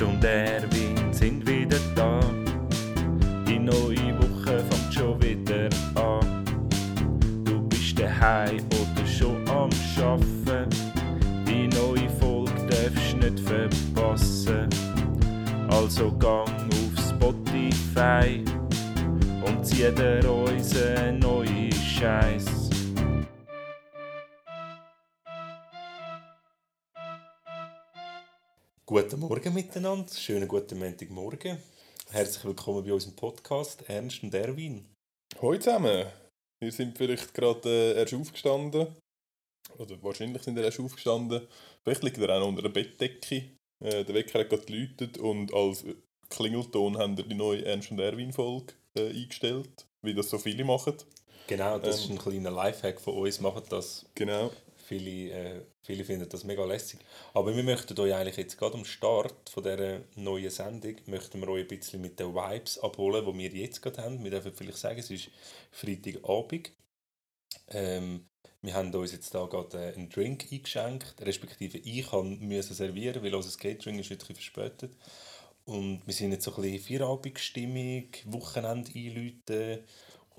Ernst und Guten Morgen miteinander, schönen guten Montagmorgen. Herzlich willkommen bei unserem Podcast Ernst und Erwin. Hallo zusammen. Wir sind vielleicht gerade äh, erst aufgestanden. Oder wahrscheinlich sind wir erst aufgestanden. Vielleicht liegt ihr auch noch unter der Bettdecke. Äh, der Wecker hat gerade geläutet und als Klingelton haben wir die neue Ernst und Erwin-Folge äh, eingestellt. Wie das so viele machen. Genau, das Ähm. ist ein kleiner Lifehack von uns, machen das. Genau. Viele, äh, viele finden das mega lässig. Aber wir möchten euch eigentlich jetzt gerade am Start von dieser neuen Sendung, möchten wir euch ein bisschen mit den Vibes abholen, die wir jetzt gerade haben. Wir dürfen vielleicht sagen, es ist Freitagabend. Ähm, wir haben uns jetzt da gerade äh, einen Drink eingeschenkt, respektive ich musste servieren, weil unser Catering ist bisschen verspätet. Und wir sind jetzt so ein bisschen Feierabendstimmung, Wochenende einläuten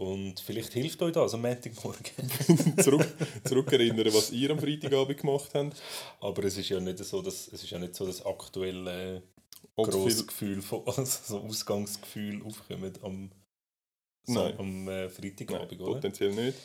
und vielleicht hilft euch das am Montagmorgen. Zurück, zurückerinnern, was ihr am Freitagabend gemacht habt. Aber es ist ja nicht so, dass, es ist ja nicht so das aktuelle viel- Gefühl, von, also so Ausgangsgefühl aufkommt am, so, Nein. am äh, Nein, Freitagabend, oder? potenziell nicht.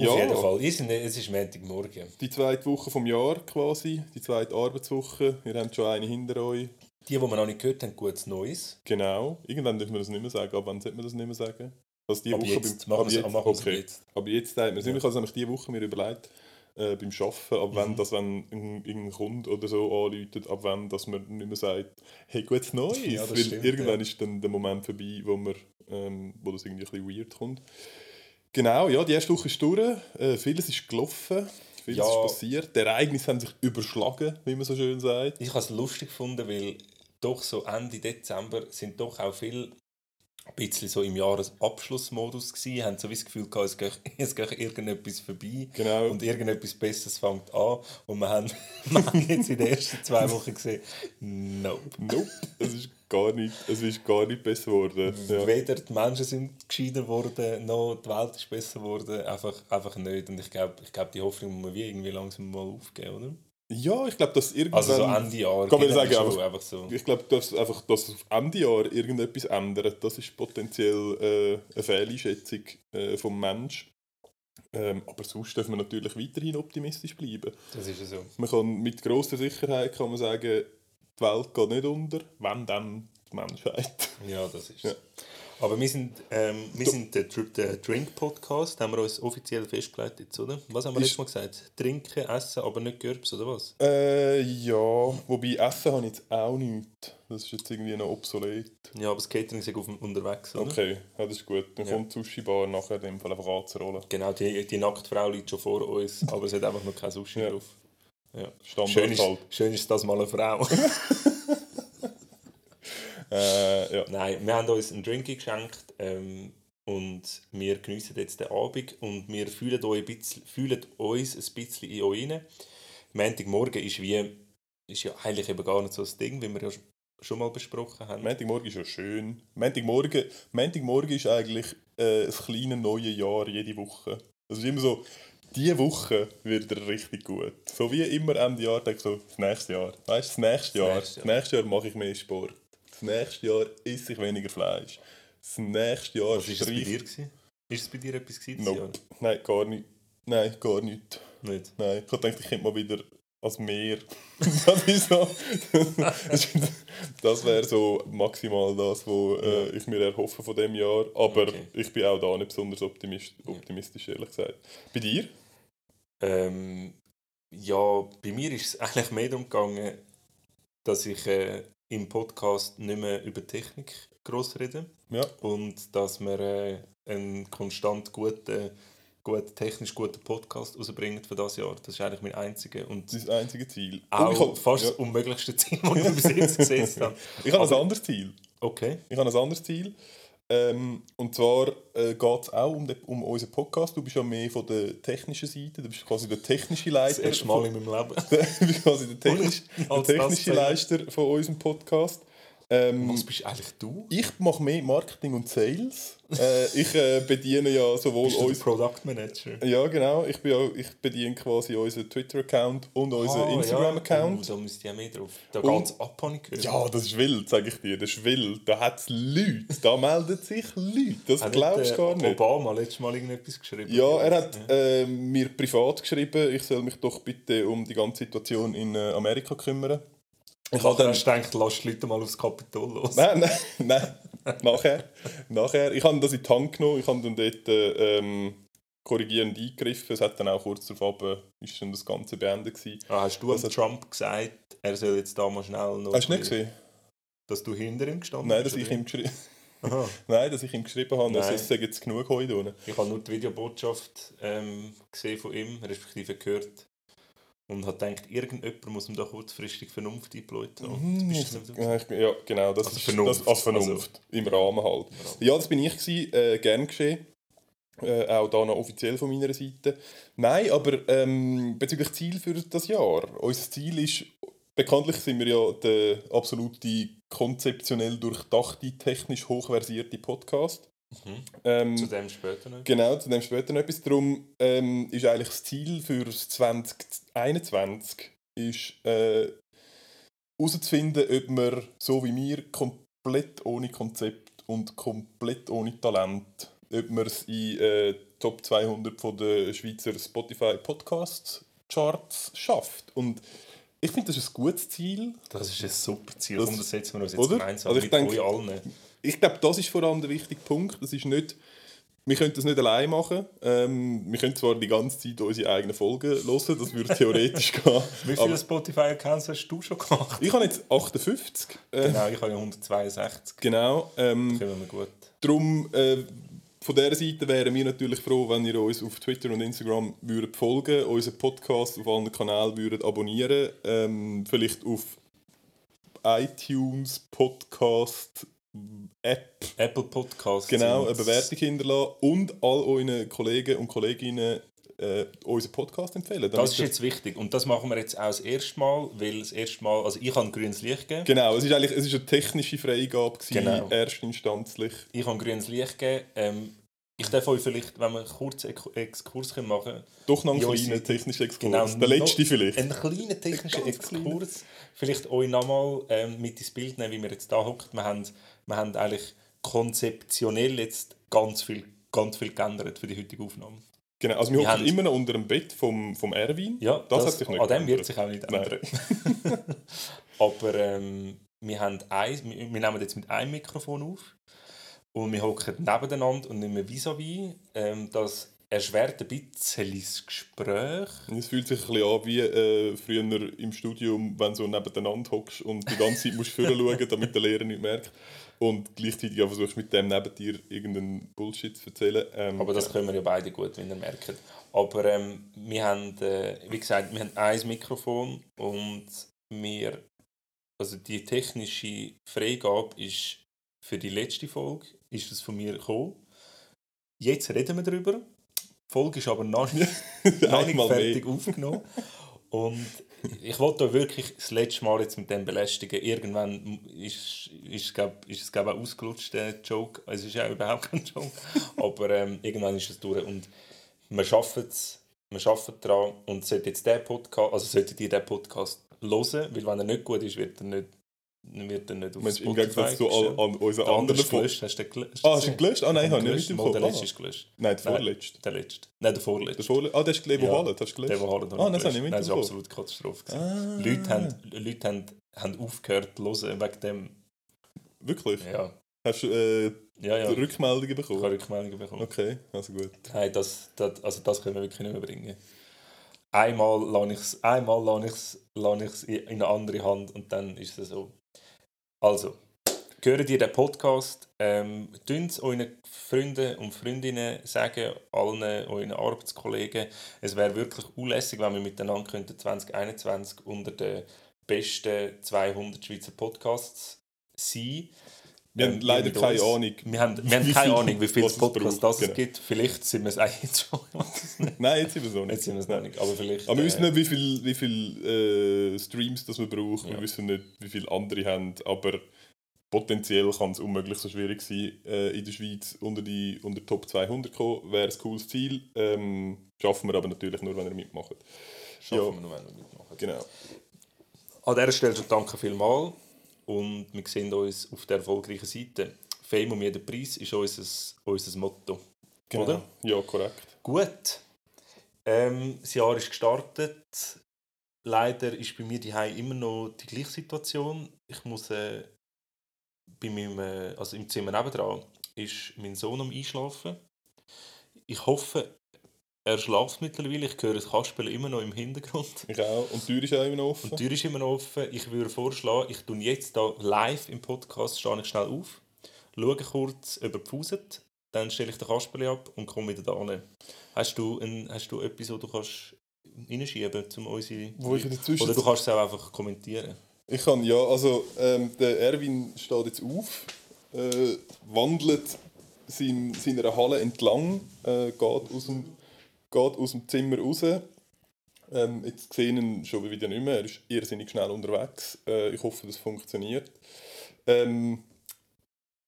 Auf jeden Fall. Ich, es ist Montagmorgen. Die zweite Woche vom Jahr quasi, die zweite Arbeitswoche. Ihr habt schon eine hinter euch. Die, die wir noch nicht gehört haben, gutes Neues. Genau. Irgendwann dürfen wir das nicht mehr sagen. Ab wann sollte man das nicht mehr sagen? Also die Ab Woche jetzt beim, machen wir es- wir es okay. jetzt. Aber jetzt man es Ja. Ich habe nämlich diese Woche mir überlegt, äh, beim Arbeiten, ab wann, Mhm. dass, wenn ein, irgendein Kunde oder so anläutet, ab wann, dass man nicht mehr sagt, hey, gutes Neues. Ja, Weil stimmt, irgendwann ja. ist dann der Moment vorbei, wo, man, ähm, wo das irgendwie ein bisschen weird kommt. Genau, ja, die erste Woche ist durch. Äh, vieles ist gelaufen. Vieles Ja. ist passiert. Die Ereignisse haben sich überschlagen, wie man so schön sagt. Ich habe es lustig gefunden, weil doch so Ende Dezember sind doch auch viele ein bisschen so im Jahresabschlussmodus gewesen, haben so wie das Gefühl gehabt, es geht, es geht irgendetwas vorbei Genau. und irgendetwas Besseres fängt an und wir haben, wir haben jetzt in den ersten zwei Wochen gesehen, nope. Nope, es ist gar nicht, es ist gar nicht besser geworden. Ja. Weder die Menschen sind gescheiter geworden, noch die Welt ist besser geworden, einfach, einfach nicht. Und ich glaube, ich glaub, die Hoffnung muss man wie irgendwie langsam mal aufgeben, oder? Ja, ich glaube, dass irgendwann... Also so Ende Jahr. Kann man sagen, einfach- einfach so. Ich glaube, dass einfach auf Ende Jahr irgendetwas ändert, das ist potenziell äh, eine Fehleinschätzung äh, vom Mensch. Ähm, aber sonst dürfen wir natürlich weiterhin optimistisch bleiben. Das ist ja so. Man kann mit grosser Sicherheit kann man sagen, die Welt geht nicht unter, wenn dann die Menschheit. Ja, das ist Ja. Aber wir sind, ähm, wir sind der, der Drink-Podcast, haben wir uns offiziell festgelegt jetzt, oder? Was haben wir letztes Mal gesagt? Trinken, essen, aber nicht Gürbs, oder was? Äh, ja, wobei Essen habe ich jetzt auch nicht. Das ist jetzt irgendwie noch obsolet. Ja, aber das Catering ist auf dem unterwegs, oder? Okay, ja, das ist gut. Dann Ja. kommt die Sushi-Bar nachher in dem Fall einfach anzurollen. Genau, die, die Nacktfrau liegt schon vor uns, aber es hat einfach noch kein Sushi Ja. drauf. Ja. Schön, ist, halt. schön ist das mal eine Frau. Äh, ja. Nein, wir haben uns einen Drink geschenkt ähm, und wir geniessen jetzt den Abend und wir fühlen, euch ein bisschen, fühlen uns ein bisschen in euch rein. Montagmorgen ist wie, ist ja eigentlich eben gar nicht so das Ding, wie wir ja schon mal besprochen haben. Montagmorgen ist ja schön. Montagmorgen, Montagmorgen ist eigentlich äh, ein kleines neues Jahr jede Woche. Das ist immer so, diese Woche wird er richtig gut. So wie immer Ende Jahr denke ich so, das nächste Jahr. Weißt das nächste Das Jahr. nächste Das Jahr. nächste Jahr mache ich mehr Sport. Das nächste Jahr esse ich weniger Fleisch. Das nächste Jahr Was war das bei dir? Gewesen? Ist es bei dir etwas gewesen? Nope. Nein, gar nicht. Nein, gar nicht. Nicht. Nein, ich gedacht, ich könnte mal wieder als Meer. das ist so. das wäre so maximal das, was äh, ich mir erhoffe von dem Jahr. Aber Okay. ich bin auch da nicht besonders optimist, optimistisch, ehrlich gesagt. Bei dir? Ähm, ja, bei mir ist es eigentlich mehr darum gegangen, dass ich äh, im Podcast nicht mehr über Technik gross rede Ja. und dass wir äh, einen konstant guten, gut, technisch guten Podcast rausbringen für das Jahr. Das ist eigentlich mein einziger und Das einzige Ziel. Auch ich habe fast ja, das unmöglichste Ziel, das wir bis jetzt gesetzt haben. ich habe ein anderes Ziel. Okay. Ich habe ein anderes Ziel. Ähm, und zwar äh, geht es auch um, den, um unseren Podcast. Du bist ja mehr von der technischen Seite. Du bist quasi der technische Leiter. Das erste Mal in meinem Leben. du bist quasi der, technisch, der technische Leiter von unserem Podcast. Ähm, Was bist eigentlich du? Ich mache mehr Marketing und Sales. äh, ich äh, bediene ja sowohl Bist du uns. Product Manager? Ja, genau. Ich, bin ja, ich bediene quasi unseren Twitter-Account und unseren Instagram-Account. Ah, Ja. Oh, da müsst ihr ja mehr drauf. Da geht es ab. Ja, das ist wild, sage ich dir. Das ist wild. Da hat es Leute. Da melden sich Leute. Das Hat glaubst nicht, du äh, gar nicht. Obama letztes Mal irgendetwas geschrieben. Ja, er hat äh, mir privat geschrieben, ich soll mich doch bitte um die ganze Situation in äh, Amerika kümmern. Ich habe dann gedacht, lass die Leute mal aufs Kapitol los. Nein, nein, nein. nachher. nachher. Ich habe das in die Hand genommen, ich habe dann dort äh, ähm, korrigierend eingegriffen. Es hat dann auch kurz darauf ab, ist dann das Ganze beendet gewesen. Ah, hast du hat- Trump gesagt, er soll jetzt da mal schnell noch... Hast du nicht gesehen? Dass du hinter ihm gestanden Nein, bist, dass ich ihm, geschri Aha. Nein, dass ich ihm geschrieben habe, dass Nein. es jetzt genug heute unten. Ich habe nur die Videobotschaft ähm, gesehen von ihm, respektive gehört. Und habe gedacht, irgendjemand muss ihm da kurzfristig Vernunft eingeläutet haben. Mhm, Ja, genau, das Also ist Vernunft. Das, als Vernunft. Im Rahmen halt. Ja, das bin ich gewesen, äh, gern geschehen. Äh, auch da noch offiziell von meiner Seite. Nein, aber ähm, bezüglich Ziel für das Jahr. Unser Ziel ist, bekanntlich sind wir ja der absolute konzeptionell durchdachte, technisch hochversierte Podcast. Mhm. Ähm, Zu dem später noch. Genau, zu dem später noch etwas. Darum ähm, ist eigentlich das Ziel für das 2021 ist, äh, herauszufinden, ob wir so wie wir komplett ohne Konzept und komplett ohne Talent, ob wir es in äh, Top 200 von der Schweizer Spotify Podcasts Charts schafft. Und ich finde, das ist ein gutes Ziel. Das ist ein super Ziel. Das- Komm, das setzen wir uns jetzt oder? gemeinsam Also ich mit denke- euch allen. Ich glaube, das ist vor allem der wichtige Punkt. Das ist nicht, wir können das nicht allein machen. Ähm, wir können zwar die ganze Zeit unsere eigenen Folgen hören, das würde theoretisch gehen. Wie viele Spotify-Accounts hast du schon gemacht? ich habe jetzt 58. Äh, Genau, ich habe ja 162. genau. Ähm, Kommen wir gut. Darum, äh, von dieser Seite wären wir natürlich froh, wenn ihr uns auf Twitter und Instagram würdet folgen unseren Podcast auf allen Kanälen würdet abonnieren ähm, vielleicht auf iTunes, Podcast, App Apple Podcasts. Genau, eine Bewertung hinterlassen und all euren Kollegen und Kolleginnen äh, unseren Podcast empfehlen. Das ist jetzt wichtig und das machen wir jetzt auch das erste Mal, weil das erste Mal, also ich habe grünes Licht gegeben. Genau, es ist eigentlich es ist eine technische Freigabe, gewesen, Genau. erstinstanzlich. Ich habe grünes Licht gegeben. Ähm, ich darf euch vielleicht, wenn wir einen kurzen Ex- Exkurs machen können, Doch noch einen kleinen technischen Exkurs. Genau, Der letzte vielleicht. einen kleinen technischen Ganz Exkurs, vielleicht euch nochmal ähm, mit ins Bild nehmen, wie wir jetzt da hocken. Wir haben, wir haben eigentlich konzeptionell jetzt ganz viel, ganz viel geändert für die heutige Aufnahme. Genau, also wir Wir hocken haben- immer noch unter dem Bett vom, vom Erwin. Ja, Das hat sich nicht An dem geändert. wird sich auch nicht ändern. Aber ähm, wir, haben ein, wir, wir nehmen jetzt mit einem Mikrofon auf und wir hocken nebeneinander und nicht mehr vis-à-vis. Ähm, das erschwert ein bisschen das Gespräch. Es fühlt sich ein bisschen an wie äh, früher im Studium, wenn du so nebeneinander hockst und die ganze Zeit musst du schauen, damit der Lehrer nicht merkt. Und gleichzeitig auch versuchst mit dem neben dir irgendeinen Bullshit zu erzählen. Ähm, Aber das können wir ja beide gut, wenn ihr merkt. Aber ähm, wir haben, äh, wie gesagt, wir haben ein Mikrofon und wir, also die technische Freigabe ist für die letzte Folge, ist das von mir gekommen. Jetzt reden wir darüber. Die Folge ist aber noch nicht, noch nicht Einmal fertig mehr. aufgenommen. Und ich wollte euch wirklich das letzte Mal jetzt mit dem belästigen. Irgendwann ist, ist, glaub, ist es glaub, auch ausgelutscht, der Joke. Es ist ja überhaupt kein Joke. Aber ähm, irgendwann ist es durch. Und wir schaffen es. Wir arbeiten daran. Und sollte jetzt der Podcast, also solltet ihr den Podcast hören, weil wenn er nicht gut ist, wird er nicht, wird er nicht auf Mensch, Im Gegensatz zu all, an unseren Der andere anderen gelöscht. Hast du den gelöscht? Ah, hast du ihn gelöscht? Ah, nein, Ich habe ich nicht Mal, mitbekommen. Der letzte Ah. ist gelöscht. Nein, der vorletzte. Der letzte. Nein, der vorletzte. Der ah, der ist Lebo Ja. Hast du Der, gelöscht? der Harald Ah, das habe ich Nein, das war absolut Katastrophe. Ah. Leute, haben, Leute haben, haben aufgehört zu hören wegen dem. Wirklich? Ja, Hast du äh, ja, ja. Rückmeldungen Ich habe bekommen? Rückmeldungen bekommen. Okay, also gut. Nein, das, das, also das können wir wirklich nicht mehr bringen. Einmal lasse ich es einmal lasse ich's, lasse ich's in in eine andere Hand und dann ist es so. Also, hört ihr den Podcast? Ähm, es euren Freunden und Freundinnen sagen, allen euren Arbeitskollegen. Es wäre wirklich unlässig, wenn wir miteinander könnten 2021 unter den besten 200 Schweizer Podcasts sein Wir Ähm, haben leider mit keine uns. Ahnung. Wir haben, wir haben wie keine viel- Ahnung, wie es Podcasts braucht, das es genau. gibt. Vielleicht sind wir es auch jetzt schon. Es. Nein, jetzt sind wir so nicht. Jetzt sind wir es noch nicht. Aber vielleicht. Aber wir wissen äh, nicht, wie viele wie viel, äh, Streams das wir brauchen. Ja. Wir wissen nicht, wie viele andere haben. Aber potenziell kann es unmöglich so schwierig sein, äh, in der Schweiz unter die unter Top 200 zu kommen. Wäre ein cooles Ziel. Ähm, schaffen wir aber natürlich nur, wenn ihr mitmacht. schaffen ja. wir noch, wenn wir mitmachen. Genau. An dieser Stelle schon danke vielmals und wir sehen uns auf der erfolgreichen Seite. Fame um jeden Preis ist unser, unser Motto. genau. Oder? Ja, korrekt. Gut. Ähm, das Jahr ist gestartet. Leider ist bei mir die immer noch die gleiche Situation. Ich muss äh, bei meinem, äh, also im Zimmer nebendran ist mein Sohn am Einschlafen. Ich hoffe, er schläft mittlerweile. Ich höre das Kasperle immer noch im Hintergrund. Ich auch. Und die Tür ist auch immer noch offen. Und die Tür ist immer noch offen. Ich würde vorschlagen, ich tue jetzt da live im Podcast, stehe ich schnell auf, schaue kurz, ob er pfuset, dann stelle ich den Kasperli ab und komme wieder da hin. Hast du, ein, hast du etwas, wo du kannst reinschieben um unsere... Wo ich in der Oder du kannst es auch einfach kommentieren. Ich kann, ja, also ähm, der Erwin steht jetzt auf, äh, wandelt sein, seiner Halle entlang, äh, geht, aus dem, geht aus dem Zimmer raus. Ähm, jetzt sehen wir ihn schon wieder nicht mehr, er ist irrsinnig schnell unterwegs. Äh, ich hoffe, das funktioniert. Ähm,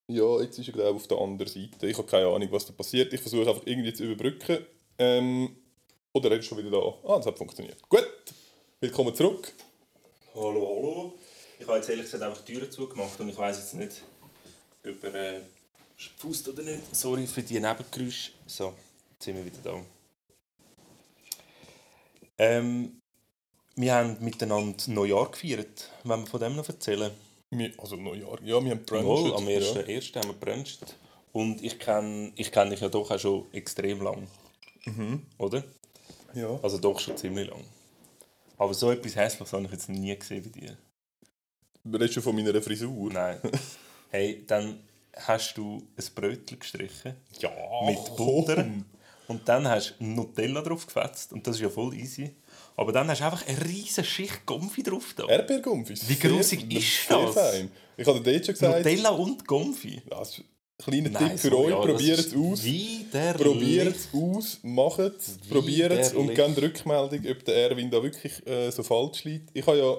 ja, jetzt ist er glaube ich, auf der anderen Seite. Ich habe keine Ahnung, was da passiert. Ich versuche einfach irgendwie zu überbrücken. Ähm, oder er ist schon wieder da. Ah, das hat funktioniert. Gut, willkommen zurück. Hallo, hallo. Ich habe jetzt ehrlich gesagt einfach die Türen zugemacht und ich weiß jetzt nicht, ob er äh, pfust oder nicht. Sorry für die Nebengeräusche. So, jetzt sind wir wieder da. Ähm, wir haben miteinander Neujahr gefeiert. Wenn wir von dem noch erzählen? Wir, also Neujahr. Ja, wir haben Jawohl, Brunch. am 1.1. haben wir gebruncht. Und ich kenne ich kenn dich ja doch auch schon extrem lang. Oder? Ja. ja. Also doch schon ziemlich lang. Aber so etwas Hässliches habe ich jetzt nie gesehen bei dir. Redest du von meiner Frisur? Nein. Hey, dann hast du ein Brötchen gestrichen Ja. mit Butter und dann hast du Nutella drauf gefetzt und das ist ja voll easy. Aber dann hast du einfach eine riesige Schicht Gomfi drauf da. Erdbeergumpfis. Wie grusig ist das? Fein. Ich habe dir schon gesagt, Nutella und Gomfi. das kleiner Tipp für sorry, euch. ja, Probiert es aus. Probiert es aus, macht es, probiert es und gebt Rückmeldung, ob der Erwin da wirklich äh, so falsch liegt. Ich habe ja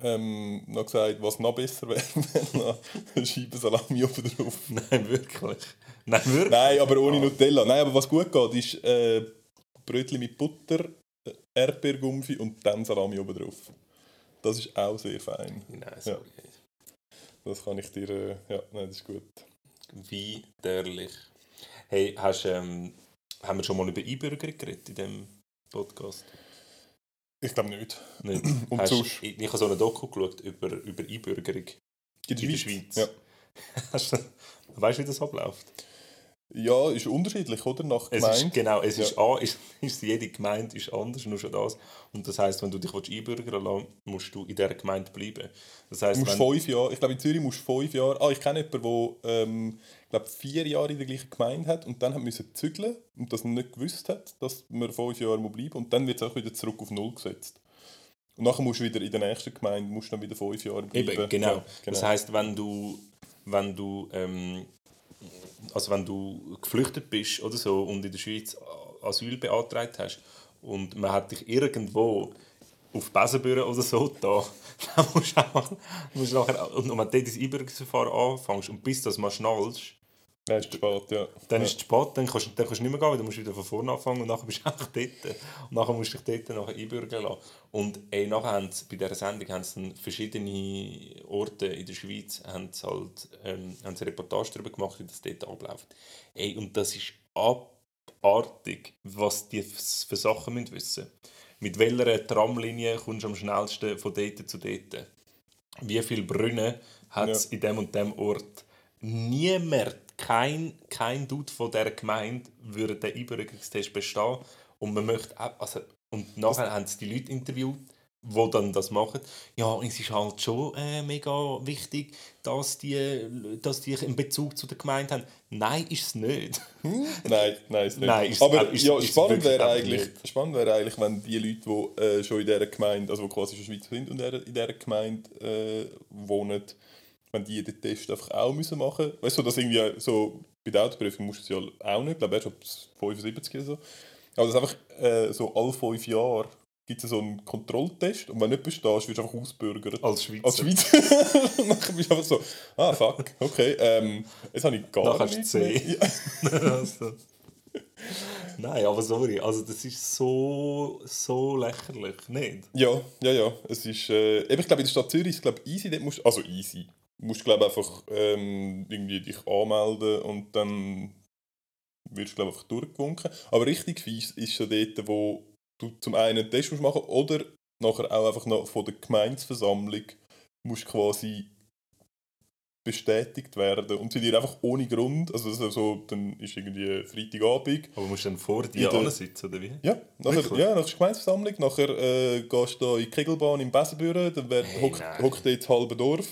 ähm, noch gesagt, was noch besser wäre, wenn noch eine Scheibe Salami oben drauf. Nein, wirklich. Nein, wirklich. Nein, aber Ah. ohne Nutella. Nein, aber was gut geht, ist äh, Brötchen mit Butter, äh, Erdbeergumpfi und dann Salami oben drauf. Das ist auch sehr fein. Nein, sorry. Das kann ich dir... Äh, ja, nein, das ist gut. Widerlich. Hey, hast, ähm, haben wir schon mal über Einbürgerung geredet in diesem Podcast? Ich glaube nicht. Nicht. Und Hast- sonst? Ich, ich habe so eine Doku geschaut über, über Einbürgerung In der Schweiz. Ja. Weißt du, wie das abläuft? Ja, ist unterschiedlich, oder? Nach Es Gemeinde. ist, genau, es Ja. ist, A, ist, ist jede Gemeinde ist anders, nur schon das. Und das heisst, wenn du dich einbürgern lassen musst du in dieser Gemeinde bleiben. Das heisst, musst wenn, fünf Jahre, ich glaube in Zürich musst du fünf Jahre, ah ich kenne jemanden, der ähm, ich glaube vier Jahre in der gleichen Gemeinde hat und dann hat müssen zügeln und das nicht gewusst hat, dass man fünf Jahre muss bleiben und dann wird es auch wieder zurück auf null gesetzt. Und nachher musst du wieder in der nächsten Gemeinde musst du dann wieder fünf Jahre bleiben. Eben, genau. Ja, Das heisst, wenn du, wenn du, ähm, also wenn du geflüchtet bist oder so und in der Schweiz Asyl beantragt hast und man hat dich irgendwo auf Besenbüren oder so da, dann musst du einfach, musst nachher, und wenn du das Einbürgerungsverfahren anfängst und bis das mal schnallst, Nein, ist zu spät, ja. dann ja. ist es spät, dann kannst, dann kannst du nicht mehr gehen, weil du musst wieder von vorne anfangen und nachher bist du einfach dort. Und nachher musst du dich dort nachher einbürgern lassen. Und ey, nachher haben sie, bei dieser Sendung haben sie dann verschiedene Orte in der Schweiz haben sie halt, ähm, haben sie eine Reportage darüber gemacht, wie das dort abläuft. Ey, und das ist abartig, was die für Sachen müssen wissen Mit welcher Tramlinie kommst du am schnellsten von dort zu dort? Wie viele Brunnen hat es Ja. in dem und dem Ort? Niemand, kein, kein Dude von dieser Gemeinde würde den Einbürgerungstest bestehen. Und man möchte auch, also, und nachher haben sie die Leute interviewt, die dann das machen. Ja, es ist halt schon äh, mega wichtig, dass die, dass die einen Bezug zu der Gemeinde haben. Nein, ist es nicht. Nein, nein, ist nicht. Nein, ist- Aber ist- ja, ist spannend wäre eigentlich, nicht. spannend wäre eigentlich, wenn die Leute, die äh, schon in dieser Gemeinde, also die quasi schon Schweizer sind und in dieser- in dieser Gemeinde äh, wohnen, wenn die den Test einfach auch müssen machen müssen. Weißt du, dass irgendwie so bei der Autoprüfung musst du es ja auch nicht, ich glaube erst ab 75 oder so. Aber das einfach äh, so alle fünf Jahre gibt es so einen Kontrolltest und wenn du nicht bestehst, wirst du einfach ausbürgert. Als Schweizer. Als Schweizer. und dann bist du einfach so, ah fuck, okay, ähm, jetzt habe ich gar Nachher hast du nichts C. Also. Nein, aber sorry, also das ist so, so lächerlich, nicht? Ja, ja, ja. Es ist, äh, ich glaube, in der Stadt Zürich ist es glaube easy. Dort musst, also easy. Du musst glaube einfach ähm, irgendwie dich anmelden und dann wirst du einfach durchgewunken. Aber richtig fies ist schon dort, wo du zum einen einen Test musst machen oder nachher auch einfach noch von der Gemeinsversammlung musst quasi bestätigt werden und sie dir einfach ohne Grund, also das ist so, dann ist irgendwie Freitagabend, Aber musst du dann vor dir der- sitzen, oder wie? ja, nachher, Wirklich? ja, nach der Gemeindeversammlung, nachher äh, gehst du da in die Kegelbahn im Besenbüro, dann Hey, hockt nein. hockt dort das halbe Dorf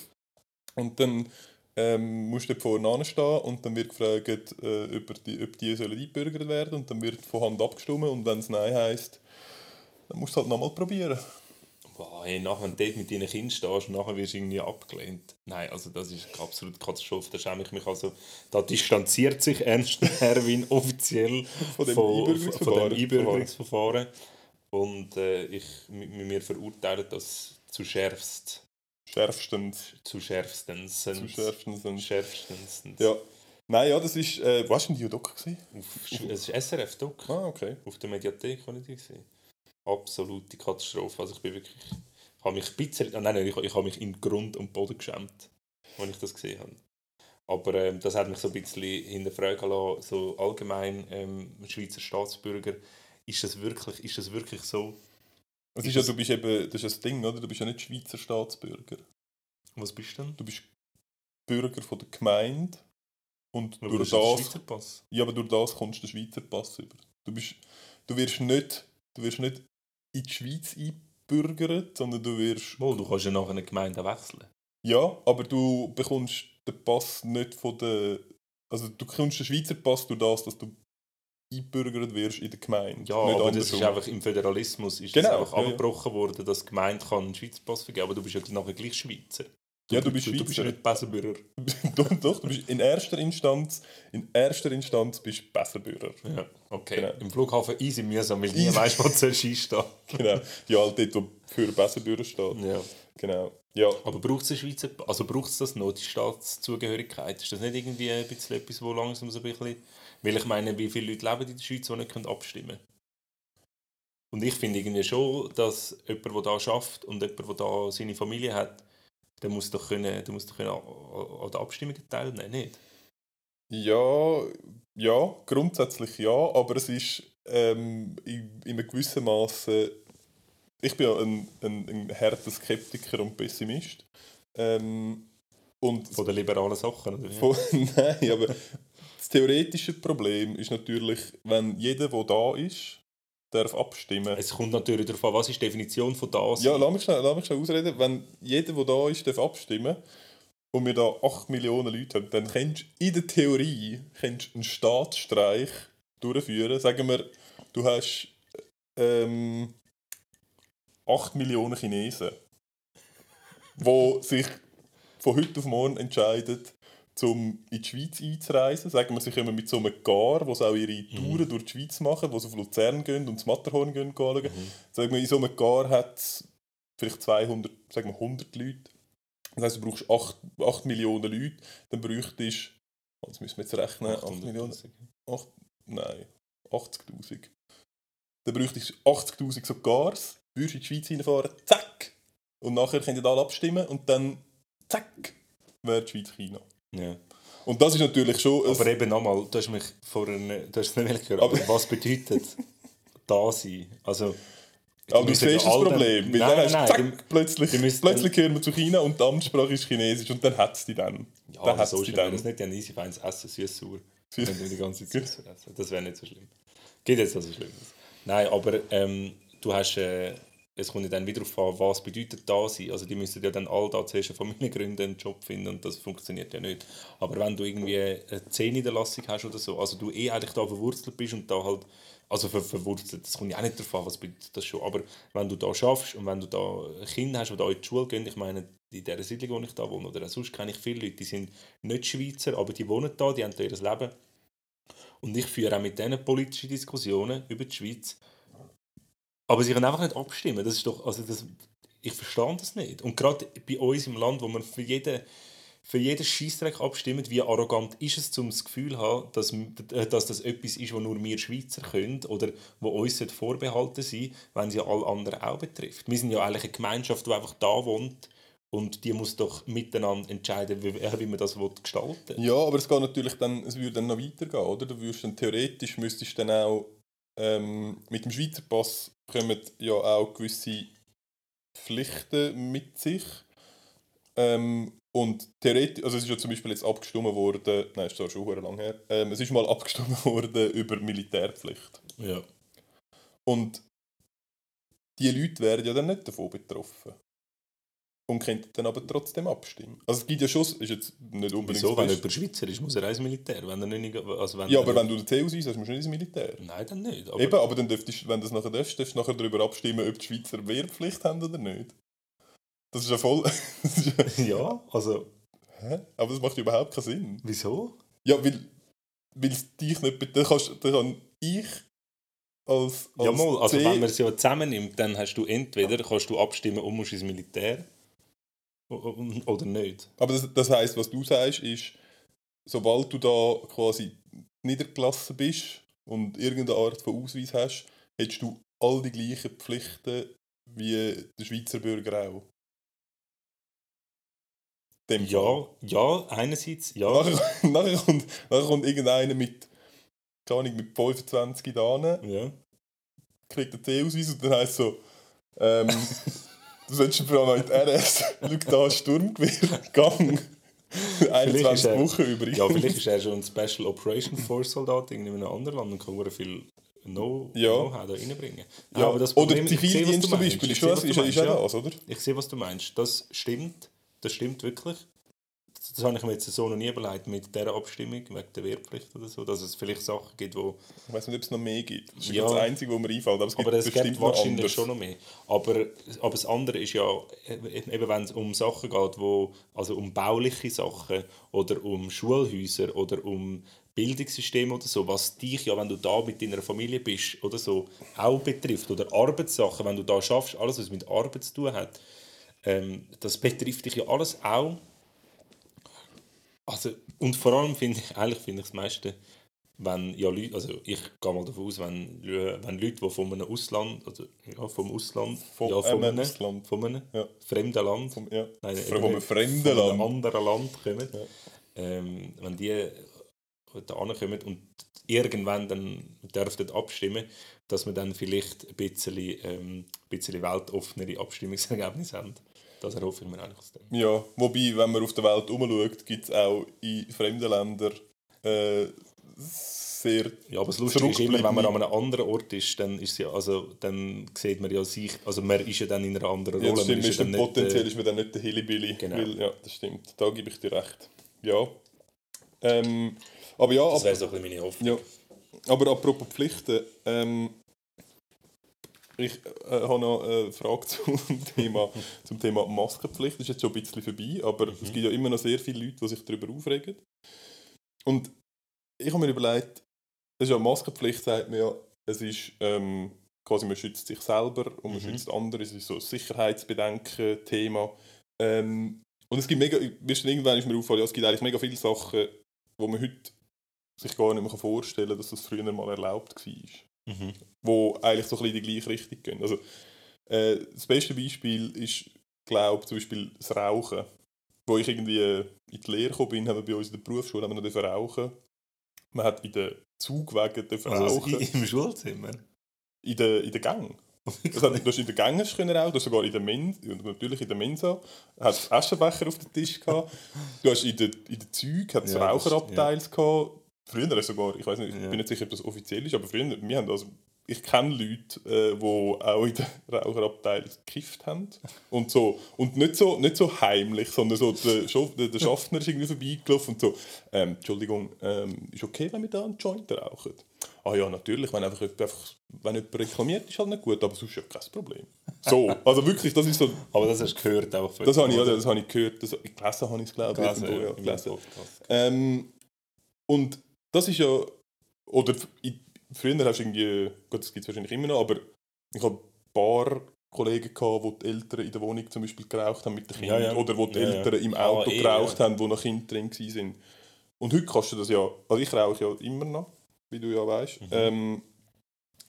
und dann ähm, musst du vorne stehen und dann wird gefragt, äh, ob, die, ob die sollen eingebürgert werden und dann wird von Hand abgestimmt und wenn es Nein heisst, dann musst du es halt nochmal probieren. Boah, hey, nachher, wenn du dort mit deinen Kindern stehst und nachher wirst du irgendwie abgelehnt. Nein, also das ist eine absolute Katastrophe. Da schäme ich mich also. Da distanziert sich Ernst Erwin offiziell Von dem von, Einbürgerungsverfahren. von dem Einbürgerungsverfahren. Und äh, ich, mit mir verurteilen das zu schärfst. Schärfstens. Zu schärfstens. Zu schärfstens. schärfstens. Ja. Nein, ja, das ist, äh, was war denn die Doc? es ist SRF Doc. Ah, okay. Auf der Mediathek habe ich die gesehen. Absolute Katastrophe. Also ich bin wirklich... Ich habe mich ein bisschen... Nein, nein, ich, ich habe mich in Grund und Boden geschämt, als ich das gesehen habe. Aber ähm, das hat mich so ein bisschen hinterfragen lassen, so allgemein ähm, Schweizer Staatsbürger, ist das wirklich, ist das wirklich so? Es ist ja, du bist eben, das ist das Ding, oder? Du bist ja nicht Schweizer Staatsbürger. Was bist du denn? Du bist Bürger von der Gemeinde und Aber durch das das, Schweizer Pass. ja, aber durch das kommst du den Schweizer Pass über. Du, bist, du, wirst nicht, du wirst nicht in die Schweiz einbürgert, sondern du wirst... Wohl, du kannst ja nachher eine Gemeinde wechseln. Ja, aber du bekommst den Pass nicht von der... Also du bekommst den Schweizer Pass durch das, dass du einbürgert wirst in der Gemeinde. Ja, nicht aber das ist andersrum. einfach im Föderalismus ist Genau, das einfach ja, ja. abgebrochen worden, dass die Gemeinde kann einen Schweizer Pass vergeben aber du bist ja nachher gleich Schweizer. Ja, du bist Du bist ja Schweizer. nicht Besenbürger. doch, doch, du bist in erster Instanz, in erster Instanz bist du Besenbürger. Ja, okay. Genau. Im Flughafen easy mühsam, weil nie weißt, wo du sollst einstehen Genau. Ja, halt dort, wo für Besenbürger steht. ja. Genau. Ja, Aber braucht es eine Schweizer, also braucht es das noch, die Staatszugehörigkeit? Ist das nicht irgendwie ein bisschen etwas, wo langsam so ein bisschen... Weil ich meine, wie viele Leute leben in der Schweiz, die nicht können abstimmen können? Und ich finde irgendwie schon, dass jemand, der da schafft und jemand, der da seine Familie hat, der muss doch können, der muss doch können an, den Abstimmungen teilnehmen, nicht? ja, ja, grundsätzlich ja, aber es ist ähm, in, in einem gewissen Maße. Ich bin ein, ein, ein harter Skeptiker und Pessimist. Ähm, und Von den liberalen Sachen, oder? Von, nein, aber das theoretische Problem ist natürlich, wenn jeder, der da ist, darf abstimmen. Es kommt natürlich darauf an, was ist die Definition von das? Ja, lass mich schnell, lass mich schnell ausreden. Wenn jeder, der da ist, darf abstimmen und wir da 8 Millionen Leute haben, dann kannst du in der Theorie kannst einen Staatsstreich durchführen. Sagen wir, du hast ähm, 8 Millionen Chinesen, die sich von heute auf morgen entscheiden, um in die Schweiz einzureisen. Sagen wir, sie kommen mit so einem Gar, wo sie auch ihre Touren durch die Schweiz machen, wo sie auf Luzern gehen und das Matterhorn gehen anschauen. Sagen wir, in so einem Gar hat es vielleicht 200, sagen wir 100 Leute. Das heisst, du brauchst 8, 8 Millionen Leute, dann bräuchtest du, das müssen wir jetzt rechnen, 8 Millionen, 8, nein, 80'000. Dann bräuchtest du 80'000 so Gars, würdest in die Schweiz reinfahren, zack! Und nachher könnt ihr alle abstimmen und dann, zack, wäre die Schweiz China. Ja. Und das ist natürlich schon... Aber eben nochmal, du hast mich vorhin, du hast nicht gehört, aber, was bedeutet da sein? Also, aber du siehst das Problem, weil Nein, dann nein, du, nein, zack, plötzlich, die plötzlich gehören wir zu China und die Amtssprache ist Chinesisch und dann hat es die dann. Ja, dann hat's so die dann. das nicht ja easy feins essen, süß sauer. Wenn die ganze Zeit essen. Das wäre nicht so schlimm. Geht jetzt also schlimm. Nein, aber ähm, du hast, äh, es kommt ja dann wieder darauf an, was bedeutet da sein. Also die müssen ja dann all da zuerst eine Familie gründen, einen Job finden und das funktioniert ja nicht. Aber wenn du irgendwie eine Zehnniederlassung hast oder so, also du eh eigentlich da verwurzelt bist und da halt, also ver verwurzelt, das kommt ja auch nicht darauf an, was bedeutet das schon, aber wenn du da schaffst und wenn du da Kinder hast, die da in die Schule gehen, ich meine, in dieser Siedlung, wo ich da wohne, oder sonst kenne ich viele Leute, die sind nicht Schweizer, aber die wohnen da, die haben da ihr Leben. Und ich führe auch mit denen politische Diskussionen über die Schweiz. Aber sie können einfach nicht abstimmen. Das ist doch, also das, ich verstehe das nicht. Und gerade bei uns im Land, wo man für jeden, für jeden Scheissdreck abstimmt, wie arrogant ist es, um das Gefühl zu haben, dass, dass das etwas ist, was nur wir Schweizer können oder wo uns vorbehalten sein wenn es ja alle anderen auch betrifft. Wir sind ja eigentlich eine Gemeinschaft, die einfach da wohnt und die muss doch miteinander entscheiden, wie, wie man das gestalten will. Ja, aber es geht natürlich dann, es würde dann noch weitergehen, oder? Du würdest dann theoretisch müsstest dann auch ähm, mit dem Schweizer Pass kommen ja auch gewisse Pflichten mit sich. Ähm, und theoretisch, also es ist ja zum Beispiel jetzt abgestimmt worden, nein, ist zwar schon lange her, ähm, es ist mal abgestimmt worden über Militärpflicht. Ja. Und die Leute werden ja dann nicht davon betroffen und könnte dann aber trotzdem abstimmen. Also es gibt ja schon, ist jetzt nicht unbedingt Wieso? Wenn jemand Schweizer ist, muss er ins Militär. Wenn er nicht, also wenn ja, aber wenn du den C-Ausweis hast, musst du nicht ins Militär. Nein, dann nicht. Aber Eben, aber dann dürftest, wenn du das nachher darfst, darfst du nachher darüber abstimmen, ob die Schweizer Wehrpflicht haben oder nicht. Das ist ja voll... ja, also... Hä? Aber das macht überhaupt keinen Sinn. Wieso? Ja, weil, weil es dich nicht... Dann, kannst, dann kann ich als, als ja, mal, also wenn man es ja zusammennimmt, dann hast du entweder kannst du abstimmen und musst ins Militär oder nicht. Aber das, das heisst, was du sagst, ist, sobald du da quasi niedergelassen bist und irgendeine Art von Ausweis hast, hättest du all die gleichen Pflichten wie der Schweizer Bürger auch. Dem ja, Fall. ja, einerseits, ja. Nachher, nachher, kommt, nachher kommt irgendeiner mit, keine Ahnung, mit 25 da ja. kriegt einen C-Ausweis und dann heisst es so, ähm, Du solltest vor allem in die RS. Schau da, Sturmgewehr, Gang. 21 er, Wochen übrig. Ja, vielleicht ist er schon ein Special Operation Force Soldat in einem anderen Land und kann viel Know-how ja. Know da reinbringen. Ja, aber das Problem, oder Zivildienst zum Beispiel, ist, ist, ist, ist ja das, oder? Ich sehe, was du meinst. Das stimmt. Das stimmt wirklich das habe ich mir jetzt so noch nie überlegt mit dieser Abstimmung, wegen der Wehrpflicht oder so, dass es vielleicht Sachen gibt, wo... Ich weiß nicht, ob es noch mehr gibt. Das ist ja, das Einzige, was mir einfällt, aber es gibt, aber es gibt wahrscheinlich schon noch mehr. Aber, aber das andere ist ja, eben wenn es um Sachen geht, wo, also um bauliche Sachen oder um Schulhäuser oder um Bildungssystem oder so, was dich ja, wenn du da mit deiner Familie bist oder so, auch betrifft. Oder Arbeitssachen, wenn du da schaffst, alles, was mit Arbeit zu tun hat, ähm, das betrifft dich ja alles auch also, und vor allem finde ich, eigentlich finde ich das meiste, wenn ja Leute, also ich gehe mal davon aus, wenn, wenn Leute, die von einem Ausland, also ja, vom Ausland, von, ja, von, einem, Ausland. von einem ja. fremden Land, vom, ja. nein, von einem fremden Land. anderen Land kommen, ja. ähm, wenn die da ankommen und irgendwann dann dürften abstimmen, dass wir dann vielleicht ein bisschen, ähm, ein bisschen weltoffenere Abstimmungsergebnisse haben. Das erhoffe ich mir eigentlich aus dem. Ja, wobei, wenn man auf der Welt umschaut, gibt es auch in fremden Ländern äh, sehr Ja, aber das Lustige ist immer, wenn man an einem anderen Ort ist, dann, ist ja, also, dann sieht man ja sich, also man ist ja dann in einer anderen Rolle. Ja, das stimmt, ist ja potenziell nicht, ist man dann nicht der Hillybilly. Genau. Weil, ja, das stimmt, da gebe ich dir recht. Ja. Ähm, aber ja, das wäre so ein bisschen meine Hoffnung. Ja. Aber apropos Pflichten, ähm, ich äh, habe noch eine Frage zum Thema, zum Thema Maskenpflicht. Das ist jetzt schon ein bisschen vorbei, aber mhm. es gibt ja immer noch sehr viele Leute, die sich darüber aufregen. Und ich habe mir überlegt, das ist ja Maskenpflicht, sagt man ja, es ist ähm, quasi, man schützt sich selber und man mhm. schützt andere. Es ist so ein Sicherheitsbedenken-Thema. Ähm, und es gibt mega, irgendwann ist mir aufgefallen, ja, es gibt eigentlich mega viele Sachen, wo man heute sich gar nicht mehr vorstellen kann, dass das früher mal erlaubt war. Mhm. Wo eigentlich so ein bisschen in die gleiche Richtung gehen. Also, äh, das beste Beispiel ist, glaube zum Beispiel das Rauchen. Wo ich irgendwie in die Lehre gekommen bin, haben wir bei uns in der Berufsschule haben wir noch rauchen. Man hat in den Zugwegen also rauchen. Also im Schulzimmer? In den, in den Gängen. Also, du hast in den Gängen können rauchen, du hast sogar in der Mensa, natürlich in der Mensa, hast Aschenbecher auf dem Tisch gehabt. Du hast in den, in den hat's ja, Raucherabteils ja. gehabt. Früher sogar, ich weiß nicht, ich ja. bin nicht sicher, ob das offiziell ist, aber früher, wir haben also ich kenne Leute, äh, die auch in der Raucherabteilung gekifft haben. Und, so, und nicht, so, nicht so heimlich, sondern so der, der, der Schaffner ist irgendwie vorbeigelaufen und so, ähm, Entschuldigung, ähm, ist okay, wenn wir da einen Joint rauchen? Ah ja, natürlich, wenn, einfach, einfach, wenn jemand reklamiert, ist halt nicht gut, aber sonst ja kein Problem. So, also wirklich, das ist so... aber das hast du gehört auch. Das habe ich, ja, das habe ich gehört, das, gelesen habe ich es, glaube ich. Gelesen, ja, gelesen. Ähm, und das ist ja, oder früher hast du irgendwie, gut, das gibt es wahrscheinlich immer noch, aber ich habe ein paar Kollegen gehabt, die die Eltern in der Wohnung zum Beispiel geraucht haben mit den Kindern ja, ja. oder wo die ja, Eltern im Auto ah, geraucht haben, wo noch Kinder drin waren. Und heute kannst du das ja, also ich rauche ja immer noch, wie du ja weißt. Mhm. Ähm,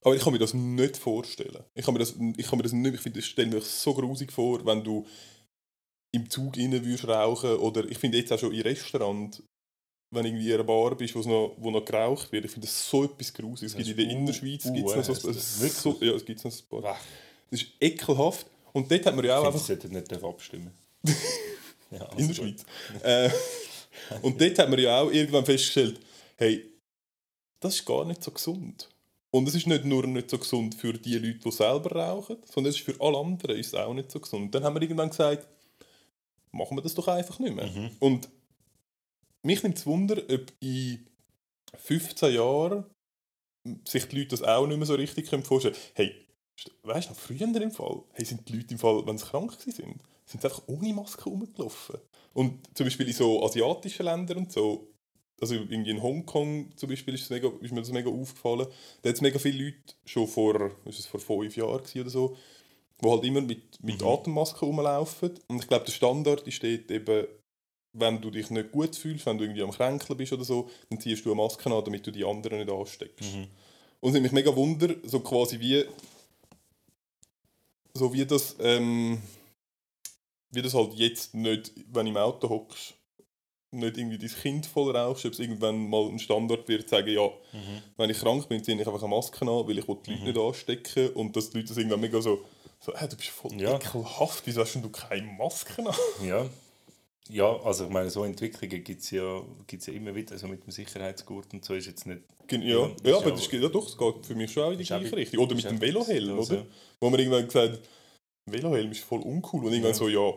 aber ich kann mir das nicht vorstellen. Ich kann mir das, ich kann mir das nicht, ich finde, das stelle mir so grusig vor, wenn du im Zug innen würdest rauchen oder ich finde jetzt auch schon im Restaurant wenn du irgendwie in einer Bar bist, noch, wo noch geraucht wird. Ich finde das so etwas Grusiges. Es gibt in der Innerschweiz uh, gibt's noch so, so, ja, es gibt noch ein paar. Das ist ekelhaft. Und dort hat man ja auch einfach... Ich nicht abstimmen ja, also In der Schweiz. äh, und dort hat man ja auch irgendwann festgestellt, hey, das ist gar nicht so gesund. Und es ist nicht nur nicht so gesund für die Leute, die selber rauchen, sondern es ist für alle anderen ist auch nicht so gesund. Und dann haben wir irgendwann gesagt, machen wir das doch einfach nicht mehr. Mhm. Und mich nimmt es Wunder, ob in 15 Jahren sich die Leute das auch nicht mehr so richtig vorstellen können. Hey, weißt du, noch früher im Fall, hey, sind die Leute im Fall, wenn sie krank waren, sind sie einfach ohne Maske rumgelaufen. Und zum Beispiel in so asiatischen Ländern und so, also irgendwie in Hongkong zum Beispiel ist, mega, ist mir das mega aufgefallen, da hat es mega viele Leute schon vor, ist es vor fünf Jahren oder so, die halt immer mit, mit mhm. Atemmasken rumlaufen. Und ich glaube, der Standard ist dort eben wenn du dich nicht gut fühlst, wenn du irgendwie am Kränkeln bist oder so, dann ziehst du eine Maske an, damit du die anderen nicht ansteckst. Mhm. Und es mich mega wunder, so quasi wie so wie das ähm, wie das halt jetzt nicht, wenn du im Auto hockst, nicht irgendwie dein Kind voll rauchst, ob es irgendwann mal ein Standard wird, sagen, ja, mhm. wenn ich krank bin, ziehe ich einfach eine Maske an, weil ich die Leute mhm. nicht anstecken und dass die Leute das irgendwann mega so, so hey, du bist voll ja. ekelhaft, wieso hast du keine Maske an? Ja, ja, also ich meine, so Entwicklungen gibt es ja, gibt's ja immer wieder, also mit dem Sicherheitsgurt und so ist jetzt nicht... Ja, ja, ja aber das, ja, doch, es geht für mich schon auch in die gleiche Richtung. Oder mit dem Velohelm, oder? Ja. Wo man irgendwann gesagt Velohelm ist voll uncool und irgendwann so, ja,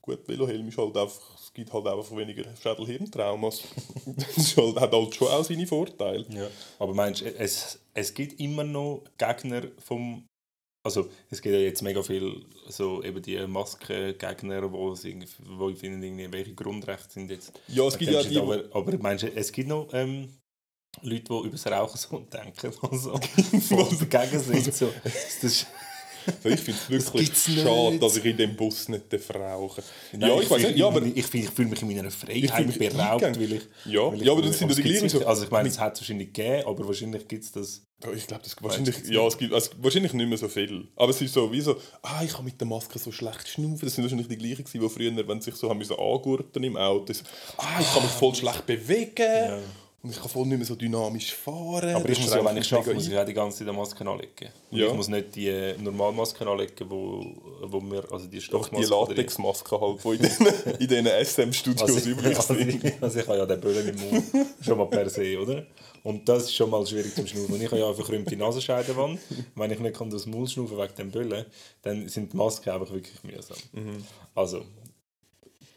gut, Velohelm ist halt einfach, es gibt halt einfach weniger Schädelhirntraumas. das halt, hat halt schon auch seine Vorteile. Ja, aber meinst du, es, es gibt immer noch Gegner vom also es gibt ja jetzt mega viel so eben die Maskengegner, wo, wo ich finde, irgendwie welche Grundrechte sind jetzt. Ja, es gibt ja die... Aber, aber meinst du, es gibt noch ähm, Leute, die über das Rauchen so denken, also voll dagegen sind. So, das ich finde es wirklich schade, dass ich in dem Bus nicht rauchen darf. Ja, ich, weiß nicht, ja, aber ich, ich, ich fühle mich in meiner Freiheit beraubt, weil ich... Ja, weil ich, ja aber das sind ja die gleichen... Also ich meine, es hat es wahrscheinlich gegeben, aber wahrscheinlich gibt es das... Ich glaube, das wahrscheinlich, ja, es gibt also, wahrscheinlich nicht mehr so viel. Aber es ist so, wie so, ah, ich kann mit der Maske so schlecht schnaufen. Das sind wahrscheinlich die gleichen, die früher, wenn sie sich so haben müssen angurten im Auto, so, ah, ich kann mich voll schlecht bewegen. Ja. Und ich kann voll nicht mehr so dynamisch fahren. Aber ich muss ja, wenn ich schaffe, muss ich ja die ganze Zeit eine Maske anlegen. Ja. Ich muss nicht die äh, Normalmaske anlegen, wo, wo wir, also die Stoffmaske... die Latexmaske halt, die in diesen SM-Studios also, übrig also sind. Also, ich habe ja den Böllen im Mund, schon mal per se, oder? Und das ist schon mal schwierig zum Schnaufen. Und ich habe ja eine verkrümmte Nasenscheidewand. Wenn ich nicht kann das Maul schnaufen wegen dem Böllen, dann sind die Masken einfach wirklich mühsam. Mhm. Also,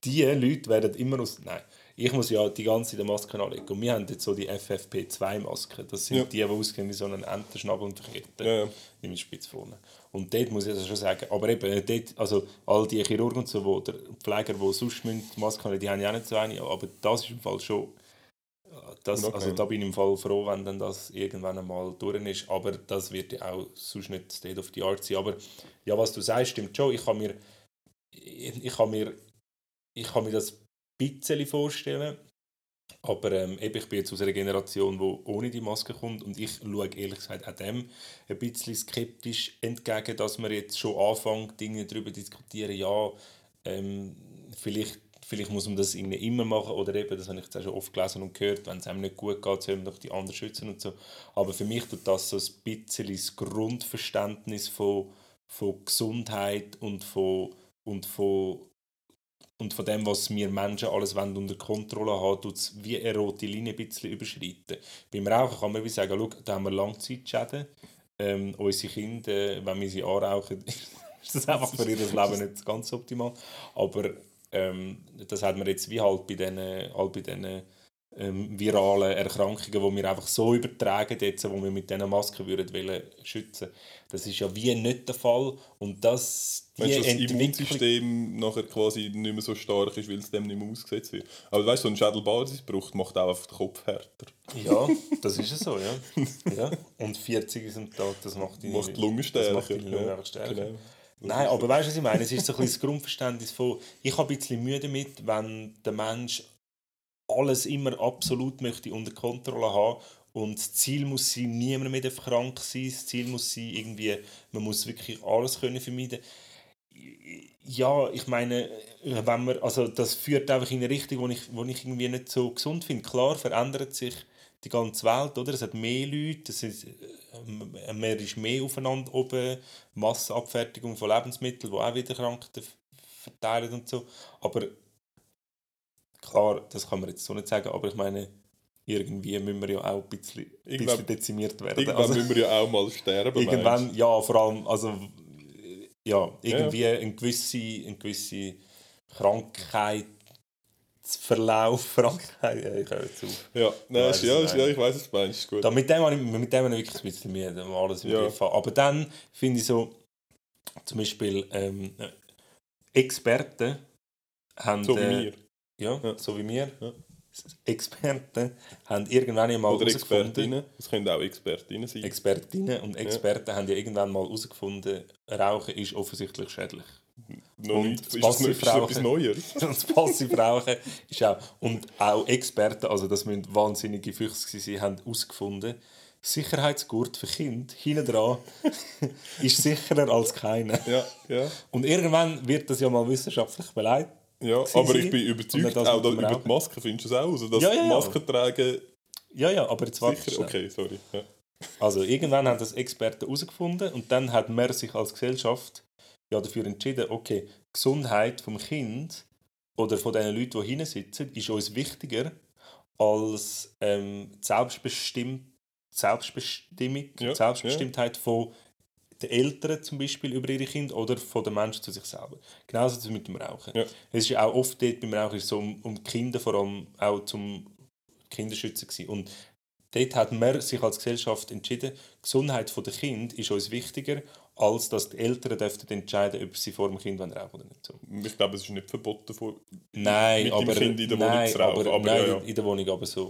die Leute werden immer aus... Nein ich muss ja die ganze Zeit Maske anlegen. Und wir haben jetzt so die FFP2-Masken. Das sind ja. die, die aussehen wie so einen Entenschnabel und Kette ja, ja. in Spitz vorne. Und dort muss ich das schon sagen. Aber eben, dort, also all die Chirurgen und so, wo, der Pfleger, die sonst die Maske haben, die haben ja auch nicht so eine. Aber das ist im Fall schon... Das, okay. Also da bin ich im Fall froh, wenn dann das irgendwann einmal durch ist. Aber das wird ja auch sonst nicht State of the Art sein. Aber ja, was du sagst, stimmt schon. Ich kann mir... Ich, ich kann mir... Ich kann mir das bisschen vorstellen. Aber ähm, ich bin jetzt aus einer Generation, die ohne die Maske kommt und ich schaue ehrlich gesagt auch dem ein bisschen skeptisch entgegen, dass man jetzt schon anfängt, Dinge darüber zu diskutieren, ja, ähm, vielleicht, vielleicht muss man das irgendwie immer machen oder eben, das habe ich jetzt auch schon oft gelesen und gehört, wenn es einem nicht gut geht, soll man doch die anderen schützen und so. Aber für mich tut das so ein bisschen das Grundverständnis von, von Gesundheit und von, und von und von dem, was wir Menschen alles wollen, unter Kontrolle haben, tut es wie eine rote Linie ein bisschen überschreiten. Beim Rauchen kann man wie sagen, schau, da haben wir Langzeitschäden. ähm, unsere Kinder, wenn wir sie anrauchen, ist das einfach für ihr Leben nicht ganz optimal. Aber ähm, das hat man jetzt wie halt bei diesen, halt bei diesen ähm, viralen Erkrankungen, die wir einfach so übertragen, jetzt, wo wir mit diesen Masken würden wollen, schützen Das ist ja wie nicht der Fall. Und das, die Meinst, das Immunsystem nachher quasi nicht mehr so stark ist, weil es dem nicht mehr ausgesetzt wird. Aber weißt du, so ein Schädelbasisbruch macht auch einfach den Kopf härter. Ja, das ist so, ja. ja. Und 40 ist am Tag, das macht die, macht die Lunge stärker. Macht die Lunge ja, stärker. Genau. Nein, aber weißt du, was ich meine? Es ist so ein das Grundverständnis von, ich habe ein bisschen Mühe damit, wenn der Mensch alles immer absolut möchte unter Kontrolle haben und das Ziel muss sein, niemand mehr krank sein, das Ziel muss sein, irgendwie, man muss wirklich alles können vermeiden ja, ich meine, wenn man, also das führt einfach in eine Richtung, wo ich, wo ich irgendwie nicht so gesund finde. Klar verändert sich die ganze Welt, oder? Es hat mehr Leute, es ist, äh, man ist mehr aufeinander oben, Massenabfertigung von Lebensmitteln, die auch wieder Krankheiten verteilen und so. Aber klar, das kann man jetzt so nicht sagen, aber ich meine, irgendwie müssen wir ja auch ein bisschen, bisschen dezimiert werden. Irgendwann also, müssen wir ja auch mal sterben. Irgendwann, meinst. ja, vor allem, also ja, irgendwie ja. Eine, gewisse, eine gewisse Krankheit Verlauf, Krankheit, ja, ich höre jetzt auf. Ja, nein, ist, ja, ist, ja, ich weiß, was du meinst. Gut. Da, mit dem habe ich, mit dem habe ich wirklich ein bisschen Mühe, alles im ja. Griff Aber dann finde ich so, zum Beispiel ähm, Experten haben... So wie äh, wir. Ja, ja, so wie wir. Ja. Experten haben irgendwann einmal Oder Expertinnen, es können auch Expertinnen sein. Expertinnen und Experten ja. haben ja irgendwann mal herausgefunden, Rauchen ist offensichtlich schädlich. Noch und nicht. Das etwas Neues. das Passivrauchen ist auch... Und auch Experten, also das müssen wahnsinnige Füchse sein, haben herausgefunden, Sicherheitsgurt für Kinder hinten dran ist sicherer als keiner. Ja, ja. Und irgendwann wird das ja mal wissenschaftlich beleidigt ja, aber ich bin überzeugt, auch da, über die Maske findest du es auch. Also das ja, ja, Masken tragen. Ja, ja, aber jetzt warte Sicher, okay, sorry. Ja. Also irgendwann haben das Experten herausgefunden und dann hat man sich als Gesellschaft ja dafür entschieden, okay, Gesundheit vom Kind oder von den Leuten, die hinten sitzen, ist uns wichtiger als ähm, Selbstbestimm Selbstbestimmung, ja, Selbstbestimmtheit ja. von den Eltern zum Beispiel über ihre Kinder oder von den Menschen zu sich selber. Genauso mit dem Rauchen. Ja. Es ist ja auch oft dort beim Rauchen so um, um Kinder vor allem auch zum Kinderschützen gewesen. Und dort hat man sich als Gesellschaft entschieden, die Gesundheit der Kind ist uns wichtiger, als dass die Eltern dürften entscheiden, ob sie vor dem Kind rauchen oder nicht. So. Ich glaube, es ist nicht verboten, vor, nein, mit aber, dem Kind in der Wohnung nein, zu rauchen. Aber, aber nein, ja, ja. in der Wohnung aber so.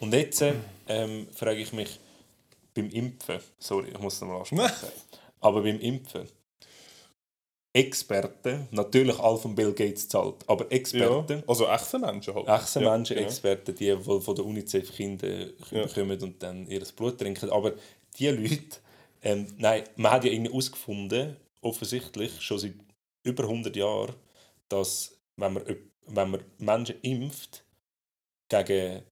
Und jetzt ähm, frage ich mich, beim Impfen, sorry, ich muss es nochmal ansprechen, aber beim Impfen, Experten, natürlich alle von Bill Gates zahlt, aber Experten. Ja, also echte Menschen halt. Echte ja, Menschen, genau. Experten, die von der UNICEF Kinder ja. bekommen und dann ihr Blut trinken. Aber die Leute, ähm, nein, man hat ja irgendwie herausgefunden, offensichtlich schon seit über 100 Jahren, dass wenn man, wenn man Menschen impft gegen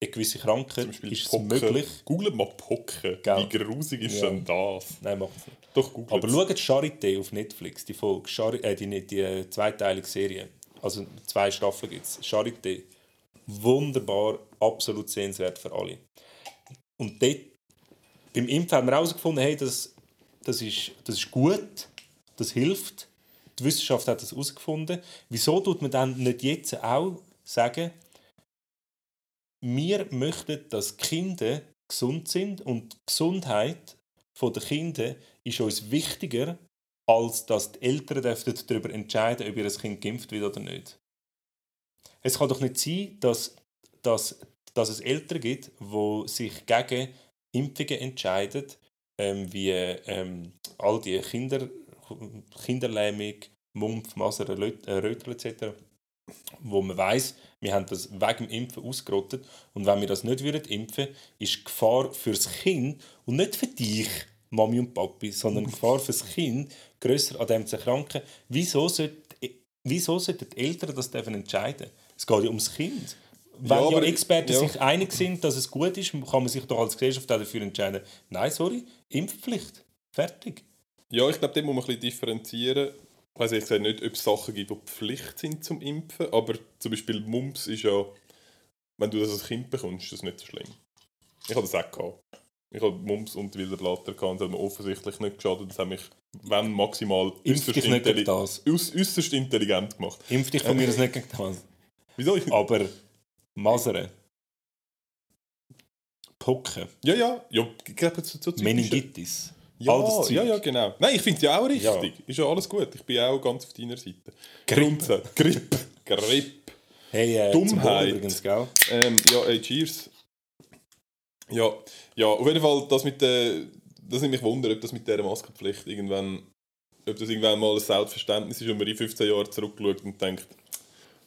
eine gewisse Krankheit ist es möglich. Google mal Pocken. Wie grusig ist ja. denn das? Nein, macht es nicht. Doch, Google Aber schaut Charité auf Netflix, die Folge, Chari äh, die, die äh, zweiteilige Serie. Also zwei Staffeln gibt es. Charité. Wunderbar, absolut sehenswert für alle. Und dort, beim Impfen haben wir herausgefunden, hey, das, das, ist, das ist gut, das hilft. Die Wissenschaft hat das herausgefunden. Wieso tut man dann nicht jetzt auch sagen, wir möchten, dass Kinder gesund sind und die Gesundheit der Kinder ist uns wichtiger, als dass die Eltern darüber entscheiden ob ihr Kind geimpft wird oder nicht. Es kann doch nicht sein, dass, dass, dass es Eltern gibt, die sich gegen Impfungen entscheiden, ähm, wie ähm, all die Kinder, Kinderlähmung, Mumpf, Masern, Rötel etc., wo man weiß, wir haben das wegen dem Impfen ausgerottet. Und wenn wir das nicht würden impfen ist die Gefahr für das Kind und nicht für dich, Mami und Papi, sondern die Gefahr für das Kind grösser an dem zu erkranken. Wieso, sollte, wieso sollten die Eltern das entscheiden? Es geht ja ums Kind. Wenn ja, ja Experten ja. sich einig sind, dass es gut ist, kann man sich doch als Gesellschaft dafür entscheiden, nein, sorry, Impfpflicht. Fertig. Ja, ich glaube, da muss man ein bisschen differenzieren ich weiß ehrlich nicht, ob es Sachen gibt, die Pflicht sind zum Impfen, aber zum Beispiel Mumps ist ja, wenn du das als Kind bekommst, ist das nicht so schlimm. Ich habe das auch gehabt. Ich habe Mumps und wilde Blatter gehabt, das hat mir offensichtlich nicht geschadet. Das hat mich, wenn maximal, äußerst, intelli das. äuß- äußerst intelligent gemacht. Impf dich von mir aus nicht gegen das. Wieso? Aber Masern. Pocken. Ja, ja, ja, ich glaube, so, so Meningitis. Ja, all ja, ja, genau. Nein, ich finde es ja auch richtig. Ja. Ist ja alles gut. Ich bin auch ganz auf deiner Seite. Grippe. Grundsatz. Grippe. Grippe. Hey, äh, Dummheit. übrigens? Ähm, ja, ey, cheers. Ja, ja, auf jeden Fall, das mit der. Das nimmt mich wunder, ob das mit dieser Maskenpflicht irgendwann. Ob das irgendwann mal ein Selbstverständnis ist und man in 15 Jahren zurückschaut und denkt,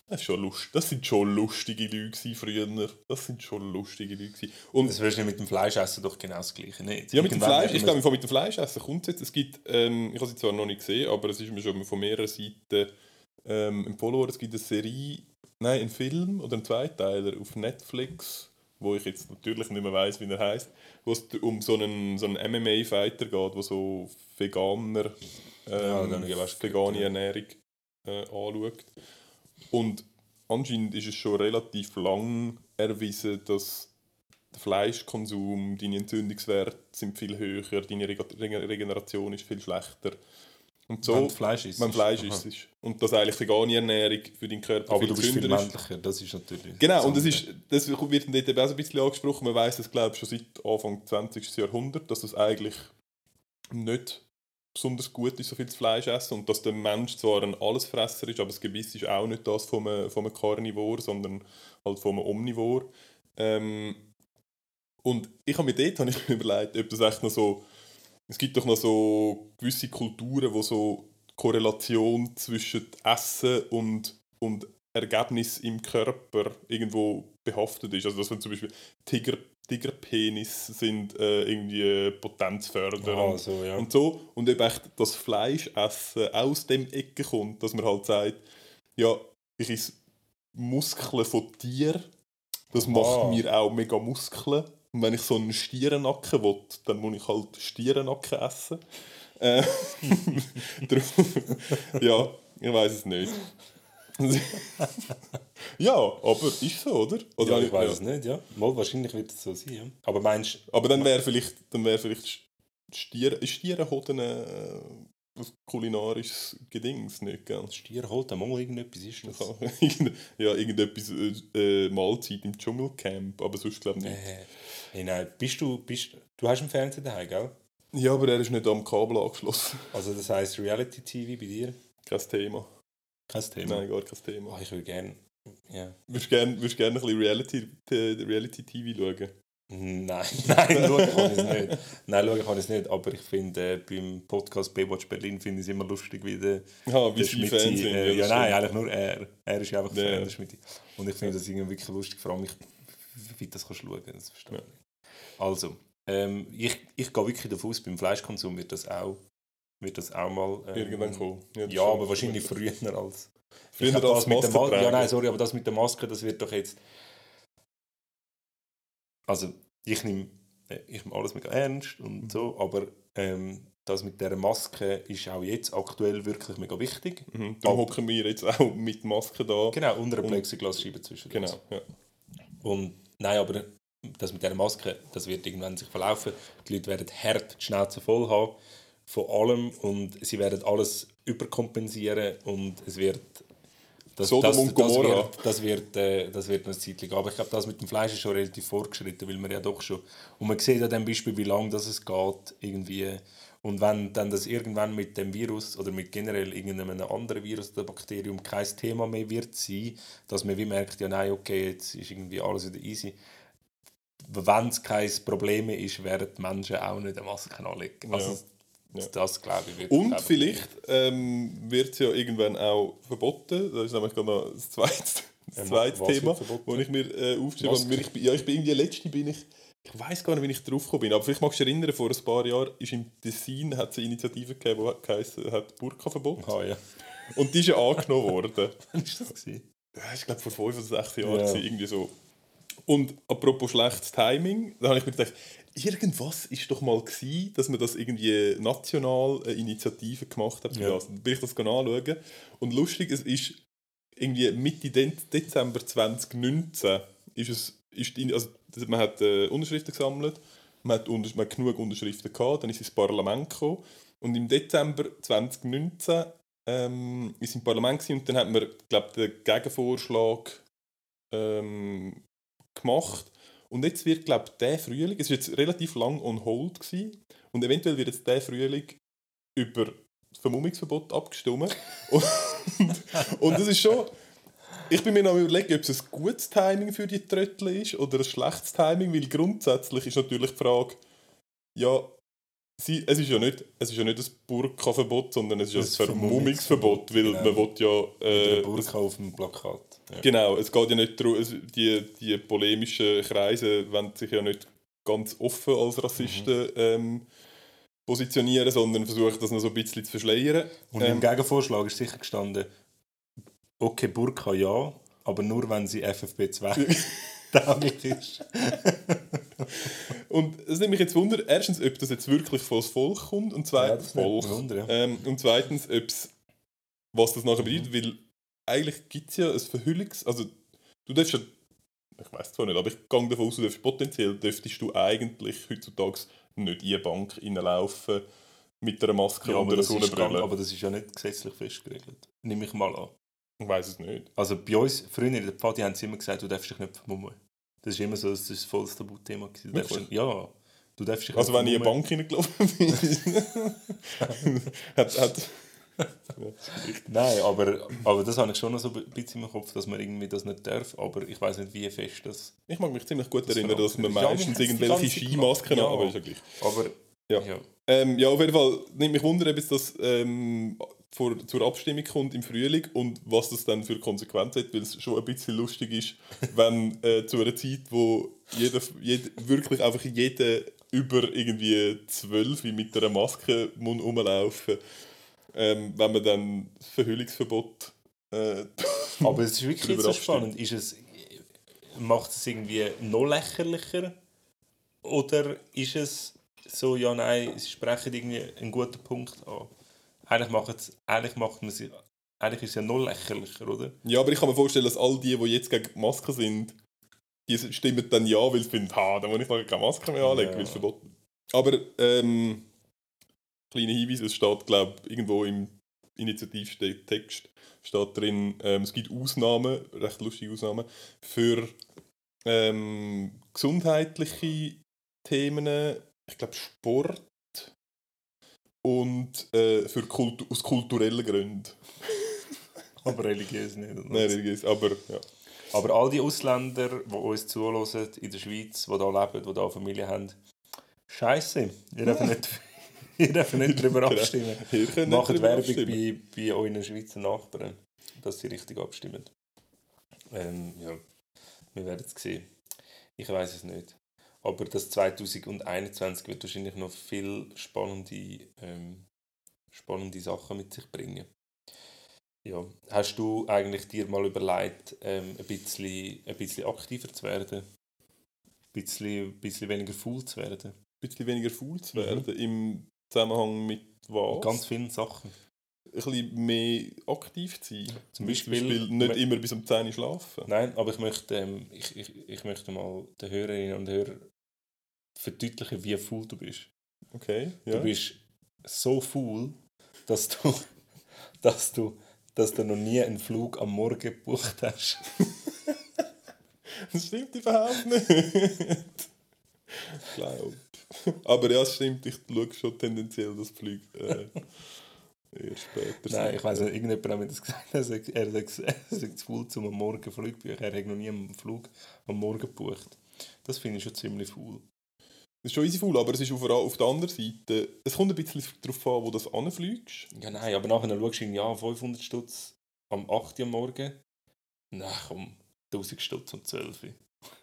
das, ist schon lust, das sind schon lustige Leute früher. Das sind schon lustige Leute. Und Das wirst du mit dem Fleischessen doch genau das Gleiche nicht. ja, mit dem Fleisch, ich glaube, mit dem Fleischessen kommt es jetzt. Es gibt, ähm, ich habe sie zwar noch nicht gesehen, aber es ist mir schon von mehreren Seiten ähm, empfohlen worden. Es gibt eine Serie, nein, einen Film oder einen Zweiteiler auf Netflix, wo ich jetzt natürlich nicht mehr weiß, wie er heißt, wo es um so einen, so einen MMA-Fighter geht, wo so Veganer, Ja, ähm, was vegane Ernährung äh, anschaut. Und anscheinend ist es schon relativ lang erwiesen, dass der Fleischkonsum, deine Entzündungswerte sind viel höher, deine Reg- Reg- Regeneration ist viel schlechter. Und so, Wenn Fleisch isst. wenn Fleisch ist, ist. Und dass eigentlich vegane Ernährung für deinen Körper Aber viel du bist viel ist. männlicher, das ist natürlich. Genau, und das das, ist, das wird dann dort eben auch so ein bisschen angesprochen. Man weiß es, glaube ich, schon seit Anfang 20. Jahrhundert, dass das eigentlich nicht besonders gut ist, so viel Fleisch essen und dass der Mensch zwar ein Allesfresser ist, aber das Gebiss ist auch nicht das von einem Carnivore, sondern halt einem Omnivore. Ähm, und ich habe mir dort habe ich überlegt, ob das echt noch so... Es gibt doch noch so gewisse Kulturen, wo so die Korrelation zwischen Essen und, und Ergebnis im Körper irgendwo behaftet ist. Also dass wenn zum Beispiel Tiger, Tigerpenis sind äh, irgendwie potenzfördernd Aha, so, ja. und so. Und eben echt das Fleischessen aus dem Ecke kommt, dass man halt sagt, ja, ich esse Muskeln von Tier, das macht Ah. mir auch mega Muskeln. Und wenn ich so einen Stierennacken will, dann muss ich halt Stierennacken essen. Äh, ja, ich weiß es nicht. ja, aber ist so, oder? oder ja, ich weiß ja. es nicht, ja. Mal, wahrscheinlich wird es so sein, ja. Aber meinst Aber dann wäre vielleicht, dann wäre vielleicht Stier, Stierenhoden äh, ein kulinarisches Gedings, nicht, gell? Stier holt mal irgendetwas ist das? Ja, irgendetwas äh, äh, Mahlzeit im Dschungelcamp, aber sonst glaube ich nicht. Äh, hey, nein, bist du, bist, du hast einen Fernseher daheim, gell? Ja, aber er ist nicht am Kabel angeschlossen. Also das heisst Reality TV bei dir? Kein Thema. Kein Thema. Nein, gar kein Thema. Oh, ich würde gerne. Ja. Würdest du gerne würdest gern ein bisschen Reality, äh, Reality TV schauen? Nein, nein, schauen kann ich es nicht. Nein, schauen kann ich es nicht. Aber ich finde, äh, beim Podcast Baywatch Berlin finde ich es immer lustig, wie der, Ja, wie der sie Schmitzi, Fans sind. äh, ja, nein, eigentlich nur er. Er ist einfach Ja. Fan, der Schmitzi. Und ich finde das irgendwie wirklich lustig, vor allem, ich, wie du das kannst schauen das verstehe ich. Also, ähm, ich, ich gehe wirklich davon aus, beim Fleischkonsum wird das auch, wird das auch mal... ähm, Irgendwann kommen. Ja, schon. aber wahrscheinlich früher als... Früher als das mit der Ma- Ja, nein, sorry, aber das mit der Maske, das wird doch jetzt... Also, ich nehme äh, ich nehme alles mega ernst und so, aber ähm, das mit der Maske ist auch jetzt aktuell wirklich mega wichtig. Mhm. Darum hocken wir jetzt auch mit Maske da. Genau, unter einer Plexiglasscheibe zwischen uns. Genau, ja. Und nein, aber das mit der Maske, das wird irgendwann sich verlaufen. Die Leute werden hart die Schnauze voll haben von allem und sie werden alles überkompensieren und es wird das, Sodom und das Gomorra. wird, das wird, äh, das wird noch eine Zeit lang. Aber ich glaube, das mit dem Fleisch ist schon relativ fortgeschritten, weil man ja doch schon... Und man sieht an dem Beispiel, wie lange das es geht, irgendwie. Und wenn dann das irgendwann mit dem Virus oder mit generell irgendeinem anderen Virus oder Bakterium kein Thema mehr wird sein, dass man wie merkt, ja nein, okay, jetzt ist irgendwie alles wieder easy. Wenn es kein Problem ist, werden die Menschen auch nicht eine Maske anlegen. Also, Ja. Das glaube ich wird... Und ich, vielleicht ähm, wird es ja irgendwann auch verboten. Das ist nämlich gerade noch das zweite, das Ähm, zweite was Thema, das ich mir äh, aufgeschrieben habe. Ich ja, ich bin irgendwie letzte bin ich, ich weiß gar nicht, wie ich drauf gekommen bin, aber vielleicht magst du dich erinnern, vor ein paar Jahren ist im Tessin hat es eine Initiative gegeben, die geheißen hat Burka-Verbot. Ah, ja. Und die ist ja angenommen worden. Wann war das? Gewesen? Ja, ich glaube vor fünf oder sechs Jahren, Ja. irgendwie so. Und apropos schlechtes Timing, da habe ich mir gedacht, irgendwas ist doch mal gewesen, dass man das irgendwie national eine Initiative gemacht hat. Ja. Dann bin ich das anschauen. Und lustig, es ist irgendwie Mitte De Dezember 2019 ist es, ist die, also man hat äh, Unterschriften gesammelt man hat, unter, man hat genug Unterschriften gehabt, dann ist ins Parlament gekommen. Und im Dezember 2019 ähm, ist im Parlament gewesen, und dann hat man, glaube den Gegenvorschlag ähm, gemacht. Und jetzt wird, glaube ich, der Frühling, es war jetzt relativ lang on hold gewesen, und eventuell wird jetzt der Frühling über das Vermummungsverbot abgestimmt. und, und das ist schon... Ich bin mir noch überlegen, ob es ein gutes Timing für die Tröttel ist oder ein schlechtes Timing, weil grundsätzlich ist natürlich die Frage, ja, sie, es, ist ja nicht, es ist ja nicht ein Burka-Verbot, sondern es ist ein Vermummungsverbot, weil genau. man will ja... Äh, Burka auf dem Plakat. Ja. Genau, es geht ja nicht darum, die, die polemischen Kreise wollen sich ja nicht ganz offen als Rassisten mhm. ähm, positionieren, sondern versuchen das noch so ein bisschen zu verschleiern. Und ähm, im Gegenvorschlag ist sicher gestanden, okay, Burka ja, aber nur wenn sie FFP2 tauglich ist. und es nimmt mich jetzt Wunder, erstens, ob das jetzt wirklich von das Volk kommt und zweitens, ja, Wunder, ja. ähm, und zweitens ob's, was das nachher bedeutet, mhm. weil eigentlich gibt es ja ein Verhüllungs... Also, du darfst ja... Ich weiß zwar nicht, aber ich gehe davon aus, du darfst potenziell dürftest du eigentlich heutzutage nicht in eine Bank reinlaufen mit einer Maske ja, oder einer Sonnenbrille. Aber das ist ja nicht gesetzlich festgeregelt. Nehme ich mal an. Ich weiß es nicht. Also bei uns, früher in der Pfadi haben sie immer gesagt, du darfst dich nicht vermummen. Das ist immer so, das ist das volles Tabuthema. Ja, du darfst dich Also wenn ich in eine Bank reingelaufen bin, hat, hat Nein, aber, aber das habe ich schon noch so ein bisschen im Kopf, dass man irgendwie das nicht darf, aber ich weiß nicht, wie fest das... Ich mag mich ziemlich gut erinnern, dass man meistens ja, irgendwelche Skimasken ja, hat, aber ist ja gleich. Aber, ja. Ja. Ähm, ja, auf jeden Fall nimmt mich Wunder, ob das ähm, vor, zur Abstimmung kommt im Frühling und was das dann für Konsequenzen hat, weil es schon ein bisschen lustig ist, wenn äh, zu einer Zeit, wo jeder, jeder, wirklich einfach jeder über irgendwie zwölf mit einer Maske muss rumlaufen ähm, wenn man dann das Verhüllungsverbot äh, Aber es ist wirklich so spannend. Ist es, macht es irgendwie noch lächerlicher? Oder ist es so, ja, nein, sie sprechen irgendwie einen guten Punkt an? Eigentlich, macht eigentlich macht man sie, eigentlich ist es ja noch lächerlicher, oder? Ja, aber ich kann mir vorstellen, dass all die, die jetzt gegen Masken sind, die stimmen dann ja, weil sie finden, ha, dann muss ich noch keine Maske mehr anlegen, ja. weil es verboten Aber, ähm, kleiner Hinweis, es steht, glaube ich, irgendwo im Initiativtext steht drin, ähm, es gibt Ausnahmen, recht lustige Ausnahmen, für ähm, gesundheitliche Themen, ich glaube Sport und äh, für Kultu aus kulturellen Gründen. aber religiös nicht. Nein, religiös, aber ja. Aber all die Ausländer, die uns zuhören in der Schweiz, die hier leben, die hier Familie haben, Scheiße, ihr dürft nicht, ihr dürft nicht darüber genau. abstimmen. Macht Werbung bei, bei euren Schweizer Nachbarn, dass sie richtig abstimmen. Ähm, ja, wir werden es sehen. Ich weiß es nicht. Aber das 2021 wird wahrscheinlich noch viel spannende, ähm, spannende Sachen mit sich bringen. Ja. Hast du eigentlich dir mal überlegt, ähm, ein, bisschen, ein bisschen aktiver zu werden? Ein bisschen, ein bisschen weniger faul zu werden? Ein bisschen weniger faul zu werden? Mhm. Im Zusammenhang mit was? Mit ganz vielen Sachen. Ein bisschen mehr aktiv zu sein. Zum Beispiel, Zum Beispiel nicht immer bis um 10 Uhr schlafen. Nein, aber ich möchte, ähm, ich, ich, ich möchte mal den Hörerinnen und Hörern verdeutlichen, wie faul du bist. Okay, ja. Du bist so faul, dass du, dass du, dass du noch nie einen Flug am Morgen gebucht hast. das stimmt überhaupt nicht. ich glaube. Aber ja, es stimmt, ich schaue schon tendenziell das Flug äh, eher später. Nein, ich weiß nicht, irgendjemand hat mir das gesagt, er sagt, er sagt, er sagt zu faul, um am Morgen Flug zu. Er hat noch nie einen Flug am Morgen gebucht. Das finde ich schon ziemlich faul. Das ist schon easy faul, aber es ist auf, auf der anderen Seite, es kommt ein bisschen darauf an, wo du anfliegst. Ja, nein, aber nachher schaust du ja 500 Stutz am 8 Uhr am Morgen. Nein, komm, 1000 Stutz um 12 Uhr.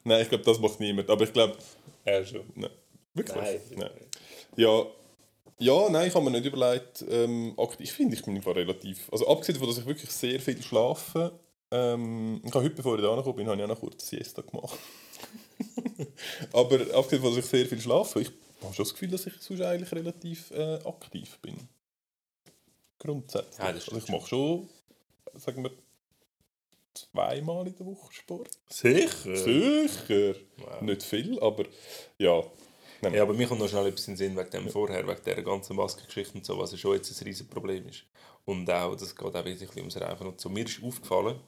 Nein, ich glaube, das macht niemand, aber ich glaube... Er schon. Nein. Wirklich? Nein. nein. Ja, ja, nein, ich habe mir nicht überlegt, ähm, ich finde, ich bin einfach relativ, also abgesehen davon, dass ich wirklich sehr viel schlafe, ähm, ich habe heute, bevor ich da angekommen bin, habe ich auch noch kurz Siesta gemacht. Aber abgesehen davon, dass ich sehr viel schlafe, ich habe schon das Gefühl, dass ich sonst eigentlich relativ äh, aktiv bin. Grundsätzlich. Ja, also ich mache schon, sagen wir, zweimal in der Woche Sport. Sicher? Sicher. Wow. Nicht viel, aber ja. Nein. Ja, aber mir kommt noch schnell etwas in den Sinn wegen dem vorher, wegen dieser ganzen Maskengeschichte und so, was ja schon jetzt ein riesiges Problem ist. Und auch, das geht auch bisschen ums Rauchen und so. Mir ist aufgefallen,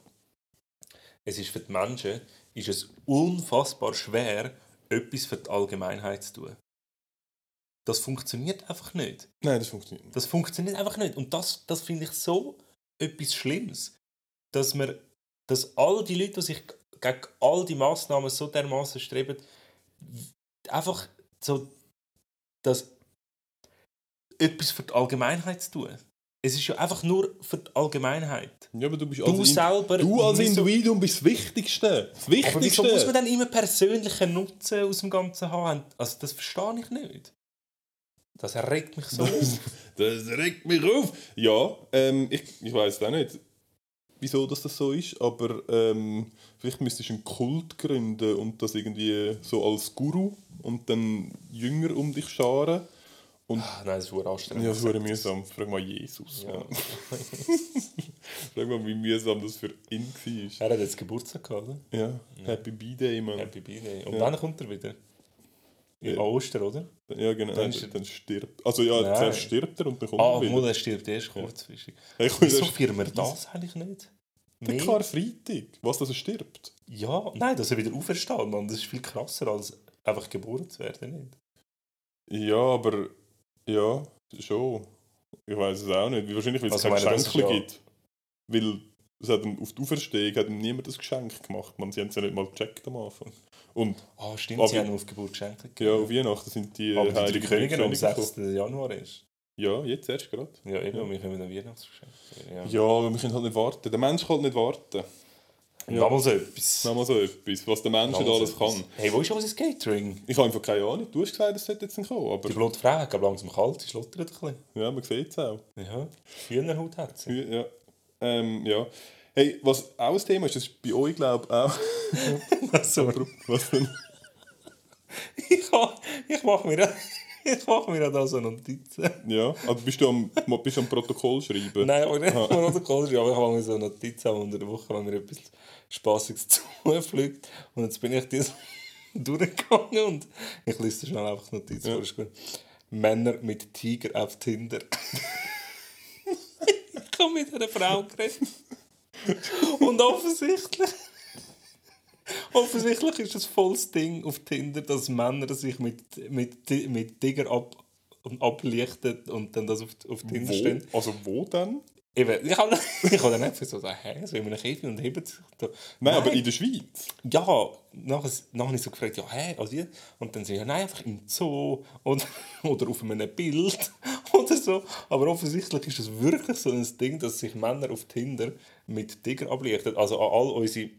es ist für die Menschen ist es unfassbar schwer, etwas für die Allgemeinheit zu tun. Das funktioniert einfach nicht. Nein, das funktioniert nicht. Das funktioniert einfach nicht. Und das, das finde ich so etwas Schlimmes, dass man, dass all die Leute, die sich gegen all die Massnahmen so dermaßen streben, einfach so, dass etwas für die Allgemeinheit zu tun. Es ist ja einfach nur für die Allgemeinheit. Ja, aber du bist Du als, selber. du als Individuum bist das Wichtigste. Das Aber wieso Wichtigste. muss man dann immer persönlichen Nutzen aus dem Ganzen haben? Also das verstehe ich nicht. Das regt mich so auf. Das regt mich auf. Ja, ähm, ich, ich weiß auch nicht, wieso dass das so ist, aber ähm, vielleicht müsstest du einen Kult gründen und das irgendwie so als Guru und dann Jünger um dich scharen. Und Ah, Nein, das ist anstrengend. ja, das wäre mühsam. Frag mal Jesus. Ja. Ja. Frag mal, wie mühsam das für ihn war. Er hat jetzt Geburtstag gehabt, oder? Ja, Happy B-Day, Mann. Happy Birthday. Und Ja. dann kommt er wieder. Ja. Ja. An Ostern, oder? Ja, genau. Dann Dann, dann stirbt. Also ja, Nein. zuerst stirbt er und dann kommt Ah, er wieder. obwohl er stirbt erst kurzfristig. Hey, komm, Wieso das- feiern wir das eigentlich nicht? Der Mehr? Karfreitag. Was, dass er stirbt? Ja, nein, dass er wieder aufersteht, Mann. Das ist viel krasser, als einfach geboren zu werden, nicht? Ja, aber ja, schon. Ich weiß es auch nicht. Wahrscheinlich, weil es Also, kein ich Geschenk ja- gibt. Weil es hat auf die Auferstehung hat ihm niemand das Geschenk gemacht. Man, sie haben es ja nicht mal gecheckt am Anfang. Und Ah, stimmt, Aber- sie haben ihm auf Geburt geschenkt. ja, auf Weihnachten sind die Aber die drei Heiligen Könige am Könige 6. gekommen. Januar ist. Ja, jetzt erst gerade. Ja, eben, Ja. wir können ein Weihnachtsgeschenk. Ja. Ja, aber wir können halt nicht warten. Der Mensch kann halt nicht warten. Ja. Nochmal so etwas. Nochmal so etwas, was der Mensch nicht Nochmal alles etwas. kann. Hey, wo ist unser Catering? Ich habe einfach keine Ahnung. Du hast gesagt, es sollte jetzt kommen, aber Die Frau hat glaub, langsam kalt, sie schlottert ein bisschen. ja, man sieht es auch. Ja, Hühnerhaut hat sie. Ja. Ähm, ja. Hey, was auch ein Thema ist, das ist bei euch, glaube ich, auch. so. Was denn? ich ich mache mir, ich mach mir da so Notizen. Ja, also bist du am, bist du am Protokoll schreiben? Nein, aber nicht Protokoll schreiben, aber ich habe mir so Notizen an unter der Woche, wenn mir etwas Spassiges zufliegt. Und jetzt bin ich so durchgegangen und ich lese schnell einfach die Notizen Ja. vor. Männer mit Tiger auf Tinder. ich habe mit einer Frau geredet. Und offensichtlich. Offensichtlich ist es volles Ding auf Tinder, dass Männer sich mit, mit, mit Tiger ab, ablichten und dann das auf, auf Tinder stehen. Wo? Also wo denn? Eben, ich habe ich hab dann einfach so gesagt, hä, so in einem Käfig und heben sich da. Nein, aber in der Schweiz. Ja, nachher, nachher habe ich so gefragt, ja, hä, also wie? Und dann so, ja, nein, einfach im Zoo oder, oder auf einem Bild oder so. Aber offensichtlich ist es wirklich so ein Ding, dass sich Männer auf Tinder mit Tiger ablichten. Also an all unsere,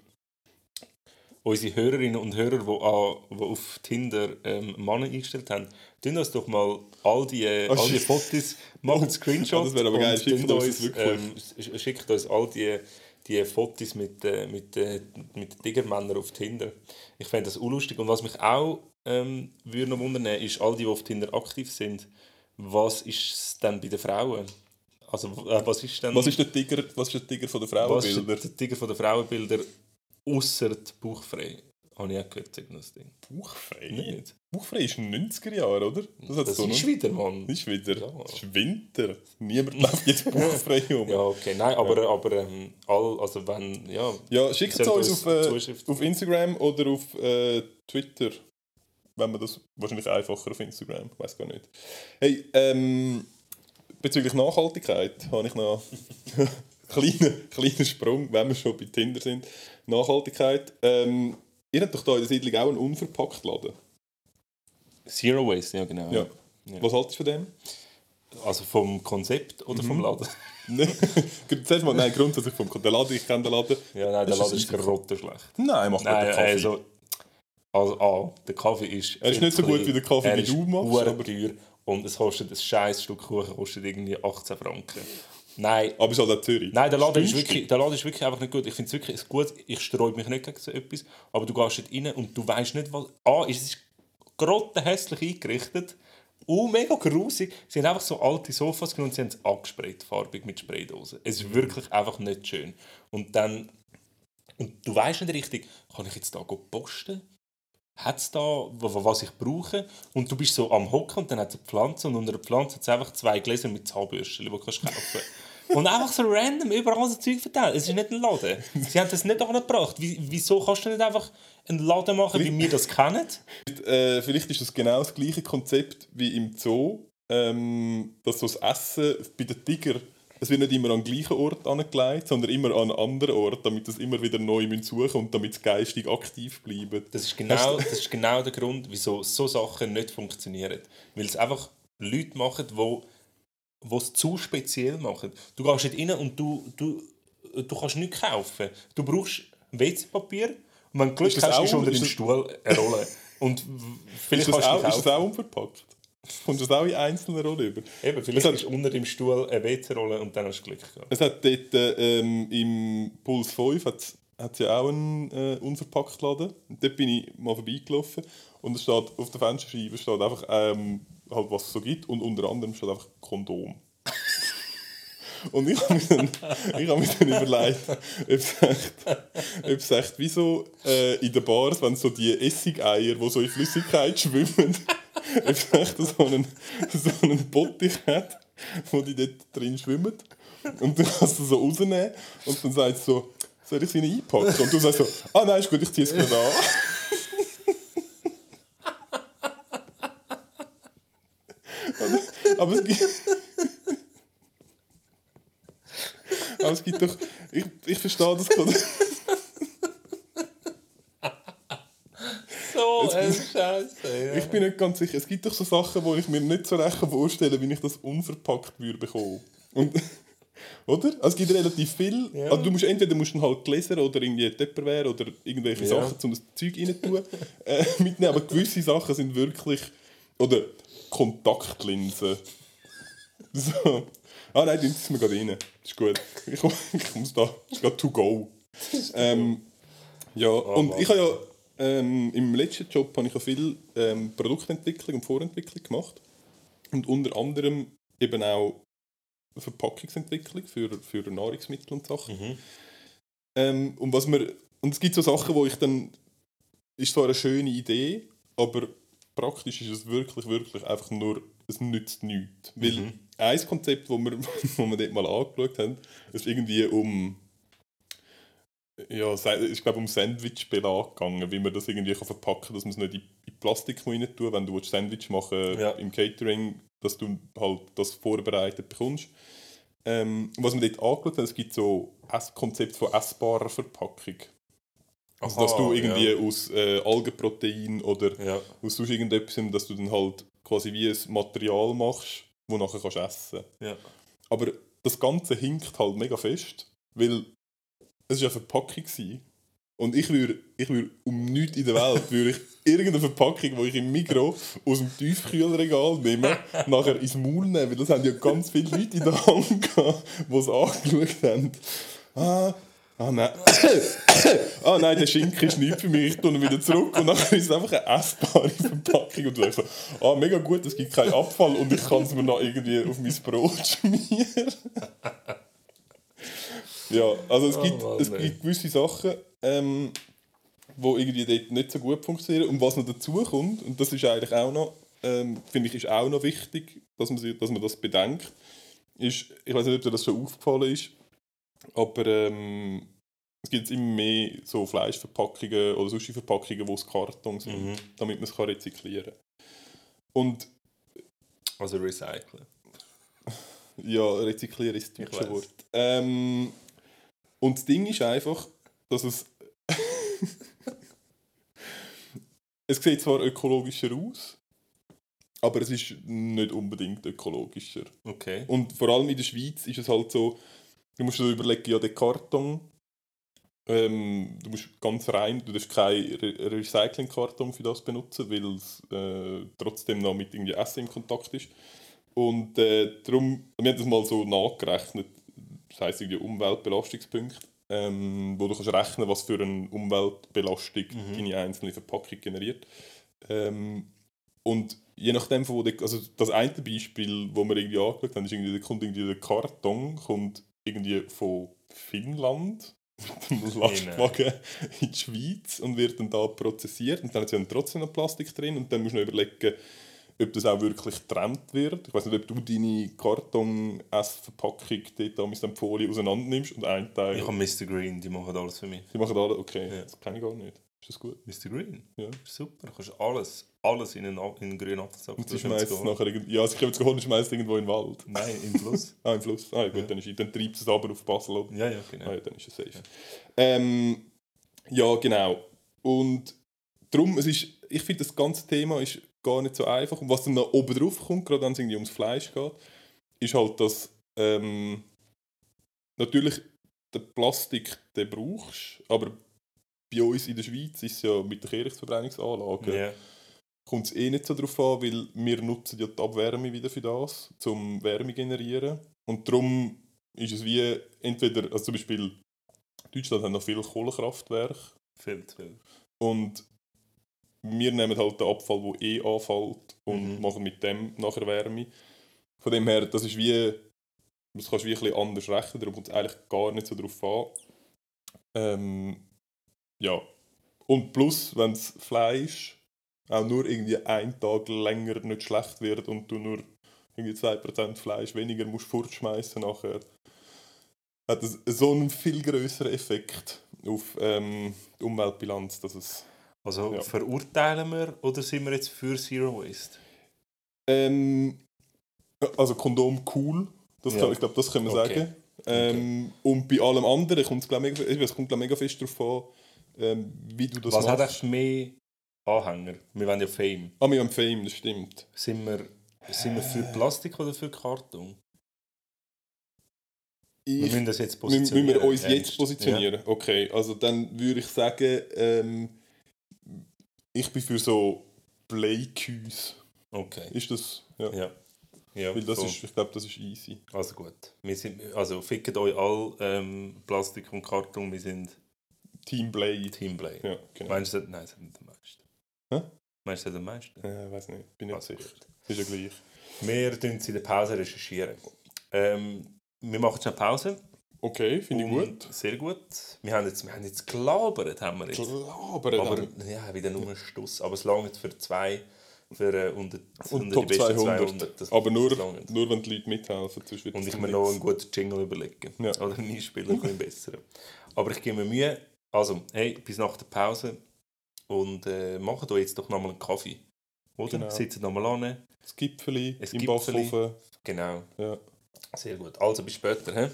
unsere Hörerinnen und Hörer, die, an, die auf Tinder ähm, Männer eingestellt haben, tun uns doch mal all die, äh, Oh, all die. Fotos, machen Screenshots Ja, das wäre aber geil, und schickt uns ähm, sch- schickt uns all die, die Fotos mit, äh, mit, äh, mit Tigermännern auf Tinder. Ich fände das unlustig. Und was mich auch ähm, würde noch wundern, ist, all die, die auf Tinder aktiv sind, was ist es denn bei den Frauen? Also, äh, was ist denn Was ist der Tiger, was ist der Tiger von der was ist Frauenbilder? der Tiger von den Frauenbilder außer Bauchfrei? Habe ich auch gehört, das Ding. Buchfrei? Nicht? Buchfrei ist in den 90er Jahren, oder? Das, Das so ist noch- wieder, Mann. Das ist wieder. Ja. Das ist Winter. Niemand läuft jetzt buchfrei um. Ja, okay. Nein, aber, aber ähm, all, also wenn, ja... Ja, schickt es uns auf, äh, auf Instagram oder auf äh, Twitter. Wenn man das wahrscheinlich einfacher auf Instagram, weiß gar nicht. Hey, ähm, bezüglich Nachhaltigkeit habe ich noch einen kleinen, kleinen Sprung, wenn wir schon bei Tinder sind. Nachhaltigkeit. Ähm, ihr habt doch da in der Siedlung auch einen unverpackt Laden. Zero Waste, ja genau. Ja. Ja. Was haltest du von dem? Also vom Konzept oder Mhm. vom Laden? Zuerst mal, nein, grundsätzlich vom der Laden, ich kenne den Laden. Ja, nein, der Laden ist grottenschlecht. Nein, macht Nein, den Kaffee. also... Also, ah, der Kaffee ist... Er ist nicht so gut wie der Kaffee, Er wie ist du machst, aber- teuer und es kostet ein scheiß Stück Kuchen kostet irgendwie 18 Franken. Nein, Aber es ist halt auch Zürich. Nein, der Laden, ist wirklich, der Laden ist wirklich einfach nicht gut. Ich finde es wirklich gut. Ich sträube mich nicht gegen so etwas. Aber du gehst dort rein und du weißt nicht, was. Ah, es ist grottenhässlich eingerichtet. Oh, mega grusig. Sie haben einfach so alte Sofas genommen und sie haben es angesprayt, farbig mit Spraydosen. Es ist wirklich einfach nicht schön. Und dann. Und du weißt nicht richtig, kann ich jetzt da posten? Hat es da, wa- was ich brauche. Und du bist so am Hocken und dann hat es eine Pflanze und unter der Pflanze hat es einfach zwei Gläser mit Zahnbürsten, die du kannst kaufen Und einfach so random überall so Zeug verteilt. Es ist nicht ein Laden. Sie haben das nicht angebracht. Wie, wieso kannst du nicht einfach einen Laden machen, wie wir das kennen? Äh, vielleicht ist das genau das gleiche Konzept wie im Zoo, ähm, dass so das Essen bei den Tiger, es wird nicht immer an den gleichen Ort angelegt, sondern immer an einen anderen Ort, damit das immer wieder neu suchen und damit sie geistig aktiv bleiben. Das ist, genau, das ist genau der Grund, wieso so Sachen nicht funktionieren. Weil es einfach Leute machen, die die es zu speziell machen. Du gehst nicht rein und du, du, du kannst nichts kaufen. Du brauchst WC-Papier und wenn du Glück Ist hast, auch- ist unter das- Stuhl eine Rolle. Und vielleicht Ist das, auch, ist das auch unverpackt? Kommt das auch in einzelnen Rollen über? Eben, vielleicht Es hat- ist unter dem Stuhl eine WC-Rolle und dann hast du Glück gehabt. Es hat dort ähm, im Puls 5 hat es ja auch einen äh, Unverpacktladen. Und dort bin ich mal vorbeigelaufen und es steht auf der Fensterscheibe steht einfach ähm, halt, was es so gibt und unter anderem steht einfach Kondom. und ich habe mir, dann- ich hab mir dann überlegt, ob es echt, ob es echt wie so äh, in den Bars, wenn so die Essigeier, die so in Flüssigkeit schwimmen, echt so einen, so einen Bottich hat, wo die dort drin schwimmen. Und du kannst du so rausnehmen und dann sagst du so, soll ich sie nicht einpacken? Und du sagst so, ah nein, ist gut, ich ziehe es gerade an. Aber es gibt... Aber es gibt doch... Ich, ich verstehe das gerade. So, ein Scheiße. Ich bin nicht ganz sicher. Es gibt doch so Sachen, wo ich mir nicht so recht vorstellen kann, wie ich das unverpackt würde bekommen. Und, oder? Also es gibt relativ viel. Ja. Also du musst entweder musst du halt Gläser oder irgendwie Tupperware oder irgendwelche Ja. Sachen, um das Zeug rein tun, äh, mitnehmen. Aber gewisse Sachen sind wirklich... Oder Kontaktlinsen. So. Ah nein, die ist mir gerade rein. Ist gut. Ich, ich muss da. Ist gerade to go. Ähm, ja, und Mann. ich habe ja ähm, im letzten Job habe ich ja viel ähm, Produktentwicklung und Vorentwicklung gemacht. Und unter anderem eben auch Verpackungsentwicklung für, für Nahrungsmittel und Sachen. Ähm, und, was mir, und es gibt so Sachen, wo ich dann. Ist zwar eine schöne Idee, aber praktisch ist es wirklich, wirklich einfach nur. Es nützt nichts. Weil ein Konzept, das wir, wo wir dort mal angeschaut haben, ist irgendwie um ja, ich glaube um Sandwich-Belag gegangen, wie man das irgendwie kann verpacken kann, dass man es nicht in, in Plastik rein tun wenn du Sandwich machen Ja. im Catering, dass du halt das vorbereitet bekommst. Ähm, was wir dort angeschaut haben, es gibt so ein Konzept von essbarer Verpackung. Also, dass Aha, du irgendwie ja. aus äh, Algenprotein oder Ja. aus sonst irgendetwas, dass du dann halt quasi wie ein Material machst, das du nachher kannst essen Ja. aber das Ganze hinkt halt mega fest, weil es war ja Verpackung. Gewesen. Und ich würde ich würd um nichts in der Welt würde ich irgendeine Verpackung, die ich im Mikro aus dem Tiefkühlregal nehme, nachher ins Maul nehmen. Weil das haben ja ganz viele Leute in der Hand gehabt, die es angeschaut haben. Ah, ah nein. ah nein, der Schinken ist nicht für mich, ich tue ihn wieder zurück. Und dann ist es einfach eine essbare Verpackung. Und du so, ah mega gut, es gibt keinen Abfall und ich kann es mir noch irgendwie auf mein Brot schmieren. Ja, also es, Oh gibt, Mann, es gibt gewisse Sachen, ähm, wo irgendwie dort nicht so gut funktionieren. Und was noch dazu kommt, und das ist eigentlich auch noch, ähm, finde ich, ist auch noch wichtig, dass man, sich- dass man das bedenkt, ist, ich weiß nicht, ob dir das schon aufgefallen ist, aber ähm, es gibt immer mehr so Fleischverpackungen oder sonstige Verpackungen, die aus Karton sind, Mhm. damit man es kann rezyklieren kann. Und Also recyceln. Ja, rezyklieren ist das deutsche. Wort. Ähm, und das Ding ist einfach, dass es. es sieht zwar ökologischer aus, aber es ist nicht unbedingt ökologischer. Okay. Und vor allem in der Schweiz ist es halt so, du musst dir überlegen, ja, der Karton, ähm, du musst ganz rein, du darfst keinen Re Recyclingkarton für das benutzen, weil es äh, trotzdem noch mit irgendwie Essen in Kontakt ist. Und äh, darum, wir haben das mal so nachgerechnet, das heisst irgendwie Umweltbelastungspunkte, ähm, wo du kannst rechnen was für eine Umweltbelastung deine einzelne Verpackung generiert. Ähm, und je nachdem, von wo der, also das eine Beispiel, wo wir irgendwie angeschaut haben, ist irgendwie, da kommt irgendwie der Karton kommt irgendwie von Finnland mit einem Lastwagen in die Schweiz und wird dann da prozessiert. Und dann hat sie dann trotzdem noch Plastik drin. Und dann musst du noch überlegen, ob das auch wirklich getrennt wird. Ich weiß nicht, ob du deine Karton-Essverpackung dort mit der Folie auseinander nimmst und einen Teil... Ich habe Mr. Green, die machen alles für mich. Die machen alles? Okay, Ja. das kenne ich gar nicht. Ist das gut? Mr. Green? Ja. Super, du kannst alles, alles in einen, in einen grünen Apfelsack Und sie schmeißt es nachher... irgend- Ja, sie kommen zu holen und schmeißt irgendwo in den Wald. Nein, im Fluss. Ah, im Fluss. Ah, ja, gut, Ja. dann, ist, dann treibt es aber auf Basel. Oder? ja, ja, genau. Ah, ja, dann ist es safe. Ähm, ja, genau. Und darum, es ist, ich finde, das ganze Thema ist gar nicht so einfach. Und was dann noch oben drauf kommt, gerade wenn es irgendwie ums Fleisch geht, ist halt, dass ähm, natürlich den Plastik, den brauchst aber bei uns in der Schweiz ist es ja mit den Kehrichtverbrennungsanlagen Ja. kommt es eh nicht so darauf an, weil wir nutzen ja die Abwärme wieder für das, zum Wärme generieren. Und darum ist es wie entweder, also zum Beispiel Deutschland hat noch viele Kohlekraftwerke Viel viel. und wir nehmen halt den Abfall, der eh anfällt und Mhm. machen mit dem nachher Wärme. Von dem her, das ist wie, das kannst du wie ein bisschen anders rechnen, darum kommt es eigentlich gar nicht so drauf an. Ähm, ja. Und plus, wenn das Fleisch auch nur irgendwie einen Tag länger nicht schlecht wird und du nur irgendwie 2% Fleisch weniger musst fortschmeißen nachher, hat das so einen viel größeren Effekt auf ähm, die Umweltbilanz, dass es Also Ja. verurteilen wir oder sind wir jetzt für Zero Waste? Ähm, also Kondom cool, das Ja. kann, ich glaube, das können wir Okay. sagen. Ähm, Und bei allem anderen kommt es mega, es kommt mega fest darauf an, ähm, wie du das Was hat machst. eigentlich mehr Anhänger? Wir wollen ja Fame. Ah, wir haben Fame, das stimmt. Sind wir, sind wir für Plastik oder für Karton? Wir Ich, müssen das jetzt positionieren. müssen wir uns jetzt positionieren? Okay, also dann würde ich sagen, ähm, ich bin für so. Ja. Okay. Ist das? Ja. Ja. ja Weil das voll. ist, ich glaube, das ist easy. Also gut. Wir sind, also fickt euch all ähm, Plastik und Karton, wir sind Team Blade. Teamplay. Ja, genau. Meinst du, das- nein, das sind die meisten. Hä? Meinst du, das die meisten? Äh, weiß nicht, bin nicht Also sicher. Ist ja gleich. Wir tun in der Pause recherchieren. Ähm, wir machen schnell Pause. Okay, finde ich gut. Sehr gut. Wir haben jetzt, wir haben jetzt gelabert, haben wir jetzt. Labern Aber dann. ja, wieder nur ein Stuss. Aber es langt für zwei, für äh, unter, Und unter Top die besten 200. 200. Das- aber nur, nur wenn die Leute mithelfen. sonst wird Und ich mir noch einen guten Jingle überlegen. Ja. Oder einen Einspieler ein besser. Aber ich gebe mir Mühe. Also, hey, bis nach der Pause. Und äh, macht euch jetzt doch nochmal einen Kaffee. Oder? Genau. Sitzt nochmal an. Das Gipfeli Ein im. Backofen. Genau. Ja. Sehr gut. Also, bis später. He?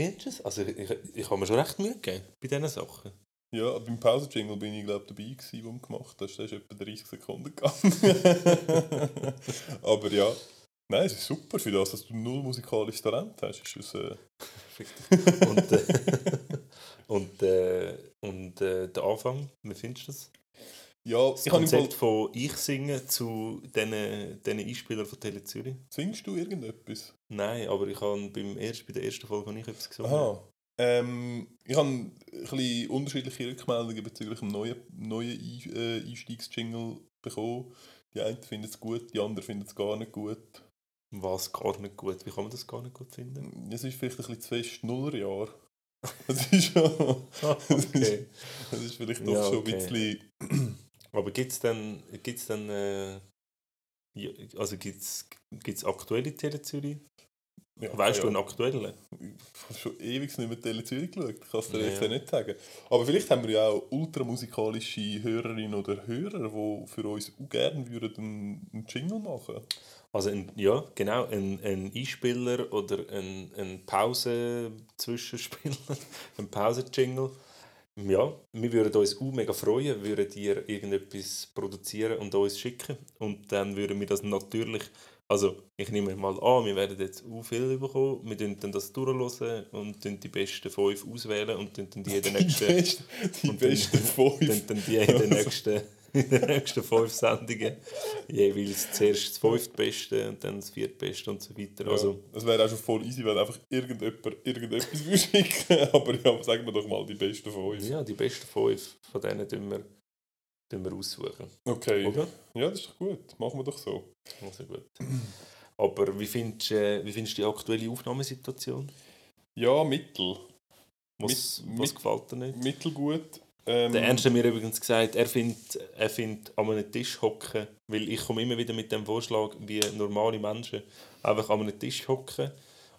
Findest du es? Also, ich, ich, habe mir schon recht Mühe gegeben bei diesen Sachen. Ja, beim Pause-Jingle bin ich glaube dabei gewesen, wo du gemacht hast. Das ist etwa 30 Sekunden gegangen. Aber ja. Nein, es ist super für das, dass du null musikalisches Talent hast. Ist es, äh, und äh, und, äh, und äh, der Anfang, wie findest du das? ja, Das ich. Konzept von ich singen zu diesen diesen Einspielern von Tele Zürich? Singst du irgendetwas? Nein, aber ich habe beim erst, bei der ersten Folge ich etwas gesungen. Aha. Ähm, ich habe ein bisschen unterschiedliche Rückmeldungen bezüglich dem neuen, neuen äh, Einstiegsjingle bekommen. Die einen finden es gut, die anderen finden es gar nicht gut. Was gar nicht gut? Wie kann man das gar nicht gut finden? Es ist vielleicht ein bisschen zu fest Nullerjahr. Das ist schon... Ah, okay. Das ist vielleicht doch Ja, schon okay. ein bisschen... aber gibt es dann, gibt's dann äh, ja, also gibt's gibt's aktuelle Tele Zürich? Ja, weißt ja. du einen aktuellen? Ich habe schon ewig nicht mehr Tele Zürich geschaut. Ich kann es dir Ja. jetzt nicht sagen. Aber vielleicht haben wir ja auch ultramusikalische Hörerinnen oder Hörer, die für uns auch gerne würden einen, einen Jingle machen Also ein, ja, genau, ein, ein Einspieler oder ein, ein Pause-Zwischenspieler, ein Pause-Jingle. Ja, wir würden uns auch mega freuen, würden ihr irgendetwas produzieren und uns schicken. Und dann würden wir das natürlich Also, ich nehme mal an, wir werden jetzt auch viel bekommen. Wir tun dann das durchhören und die besten fünf auswählen und dann die in den Die, nächsten, besten, die und dann- besten fünf. tun dann die in den nächsten, in den nächsten fünf Sendungen jeweils zuerst das fünftbeste und dann das viertbeste und so weiter. Ja, Also, es wäre auch schon voll easy, wenn einfach irgendjemand irgendetwas würde schicken Aber ja, sagen wir doch mal die besten fünf. ja, die besten fünf von denen tun wir, tun wir aussuchen. Okay. Oder? Ja, das ist doch gut. Machen wir doch so. Also gut. Aber wie findest, äh, wie findest du die aktuelle Aufnahmesituation? Ja, Mittel. Was, Mit- was mit- gefällt dir nicht? Mittelgut. Ähm, Der Ernst hat mir übrigens gesagt, er findet er find an einem Tisch hocken, weil ich komme immer wieder mit dem Vorschlag, wie normale Menschen einfach an einem Tisch hocken,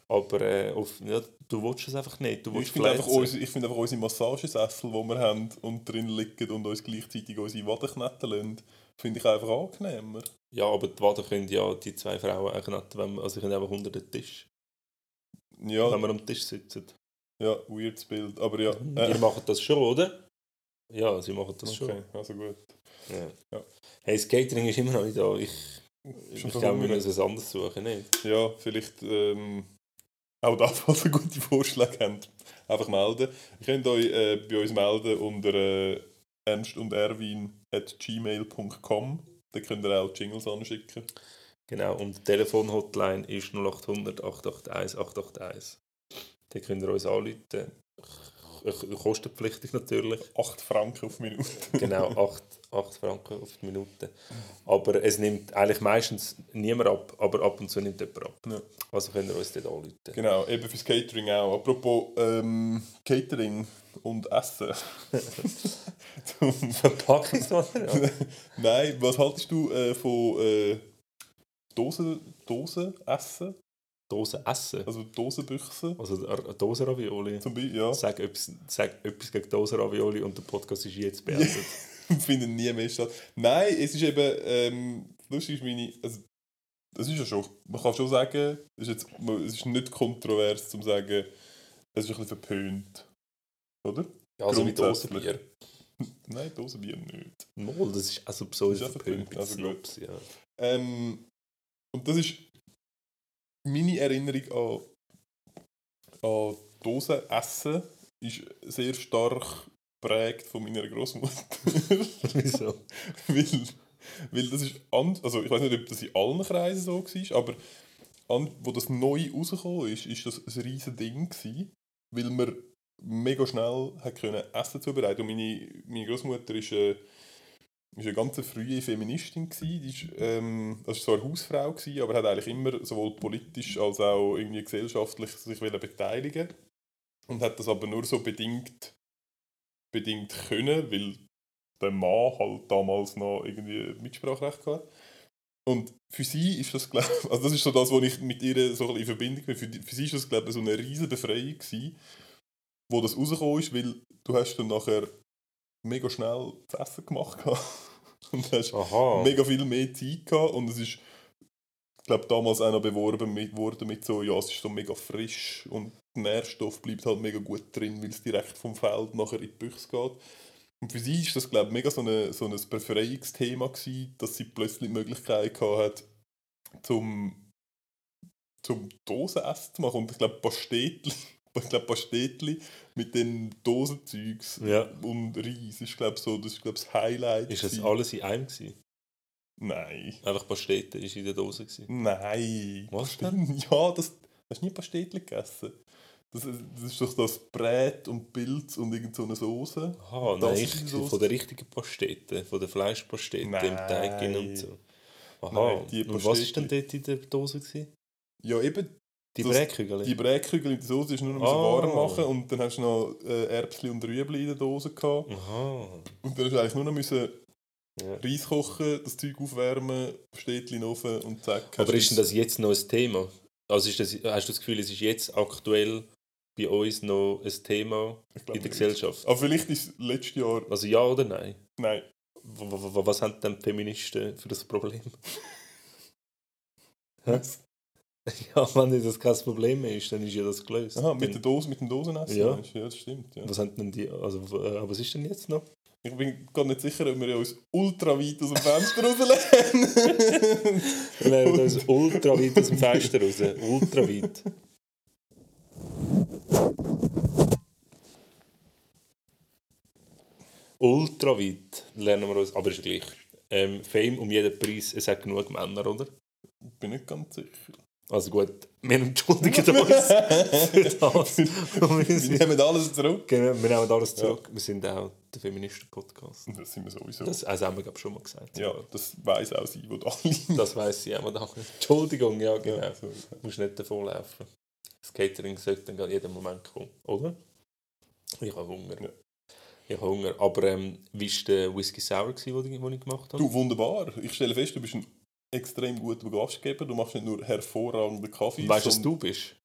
aber äh, auf, ja, du willst es einfach nicht. Du ich finde einfach, unsere- ich find einfach unsere Massagesessel, die wir haben und drin liegen und uns gleichzeitig unsere Wadenknetten lassen, finde ich einfach angenehmer. Ja, aber die Waden können ja die zwei Frauen eigentlich nicht, wenn wir, also sie können einfach unter den Tisch, Ja, wenn wir am Tisch sitzen. ja weirdes Bild. Aber ja. Ihr macht das schon, oder? Ja, sie machen das schon. okay, also gut. Ja. Ja. Hey, das Catering ist immer noch nicht da. Ich, ich glaube, wir müssen es anders suchen, nicht? Ja, vielleicht ähm, auch da, falls ihr gute Vorschläge habt, einfach melden. Ihr könnt euch äh, bei uns melden unter äh, ernst und erwin at gmail.com. Da könnt ihr auch Jingles anschicken. Genau, und die Telefonhotline ist 0800 881 881. Da könnt ihr uns anrufen. K- Kostenpflichtig natürlich. 8 Franken auf Minute. Genau, 8, 8 Franken auf die Minute. Aber es nimmt eigentlich meistens niemand ab, aber ab und zu nimmt jemand ab. Ja. Also könnt ihr uns dort anrufen. Genau, eben fürs Catering auch. Apropos ähm, Catering und Essen. Zum- Verpackungsmaterial. Nein, was haltest du äh, von äh, Dosen, Dosen essen? Dosen essen. Also Dosenbüchse? Also eine Dose Ravioli. Zum Beispiel, ja. Sag etwas, sag etwas gegen Dose Ravioli und der Podcast ist jetzt beendet. finden nie mehr statt. Nein, es ist eben, ähm, lustig ist meine, also, das ist ja schon, man kann schon sagen, es ist, jetzt, es ist nicht kontrovers zu sagen, es ist ein bisschen verpönt. Oder? Ja, also wie Grundsätzlich. Dosenbier. Nein, Dosenbier nicht. Mol, das ist also so ist verpönt verpönt, mit also gut. Ja. Ähm, und das ist meine Erinnerung an, an Dosenessen ist sehr stark geprägt von meiner Großmutter. Wieso? weil, weil das ist, an, also ich weiß nicht, ob das in allen Kreisen so war, aber an, wo das neu rausgekommen ist, ist das ein riesen Ding gewesen, weil man mega schnell hat können Essen zubereiten. Und meine, meine Großmutter ist, äh, ist eine ganz frühe Feministin. Die ist, ähm, also zwar Hausfrau gewesen, aber hat eigentlich immer sowohl politisch als auch irgendwie gesellschaftlich sich beteiligen und hat das aber nur so bedingt bedingt können, weil der Mann halt damals noch irgendwie Mitspracherecht hatte. Und für sie ist das, glaube also das ist so das, was ich mit ihr so in Verbindung bin. Für, für sie ist das, glaube ich, so eine riesige Befreiung gewesen, wo das rausgekommen ist, weil du hast dann nachher mega schnell zu essen gemacht und hast Aha. mega viel mehr Zeit gehabt und es ist ich glaube damals noch beworben mit, worden mit so, ja, es ist so mega frisch und der Nährstoff bleibt halt mega gut drin, weil es direkt vom Feld nachher in die Büchse geht. Und für sie ist das, glaube ich, mega so, eine, so ein Befreiungsthema gewesen, dass sie plötzlich die Möglichkeit gehabt hat, zum, zum Dosenessen zu machen. Und ich glaube, Pastetli, ich glaube, Pastetli mit den Dosenzeugs Ja. und Reis ist, glaube so, das ist, glaube ich, das Highlight. Ist das gewesen. alles in einem gewesen? Nein. Einfach Pastete ist in der Dose gewesen. Nein. Was denn? Ja, das, hast du nie Pastetli gegessen? Das, ist- das ist doch das Brät und Pilz und irgend so eine Soße. Aha, Das nein, ich, von der richtigen Pastete, von der Fleischpastete im Nein. Teig drin und so. Aha, Nein, die und was war denn dort in der Dose? Gewesen? Ja, eben, Die Brätkügel? die Brätkügel in der Soße ist nur noch Ah. warm machen und dann hast du noch äh, Erbsli und Rüebli in der Dose gehabt. Aha. Und dann hast du eigentlich nur noch müssen Ja. Reis kochen, das Zeug aufwärmen, Pastetli in den Ofen und zack. Aber ist denn das jetzt noch ein Thema? Also ist das, hast du das Gefühl, es ist jetzt aktuell bei uns noch ein Thema glaub in der. Gesellschaft? Aber vielleicht ist es letztes Jahr. Also ja oder nein? Nein. W was haben denn die Feministen für das Problem? Hä? ja, wenn das kein Problem mehr ist, dann ist ja das gelöst. Aha, mit der Dose, mit dem Dosenessen. Ja. ja, das stimmt. Ja. was, haben denn die, also, äh, was ist denn jetzt noch? Ich bin gar nicht sicher, ob wir uns ultra weit aus dem Fenster rauslehnen. Wir lernen uns ultra weit aus dem Fenster raus. Ultra weit. Ultra weit lernen wir uns. Aber ist gleich. Ähm, Fame um jeden Preis, es hat genug Männer, oder? bin nicht ganz sicher. Also gut, wir entschuldigen uns für das. Wir, nehmen alles zurück. genau, wir nehmen alles zurück. Wir sind auch der Feministen-Podcast. Das sind wir sowieso. Das also haben wir glaub, schon mal gesagt. ja, das weiss auch sie, wo da liegt. Das weiss ich auch. Entschuldigung, ja genau. Ja, so. Du musst nicht davonlaufen. Das Catering sollte dann gerade jeden Moment kommen, oder? Ich habe Hunger. Ja. Ich habe Hunger. Aber ähm, wie war der Whisky Sour, den ich gemacht habe? Du, wunderbar. Ich stelle fest, du bist ein extrem guter Gastgeber. Du machst nicht nur hervorragenden Kaffee, weißt du, was du bist?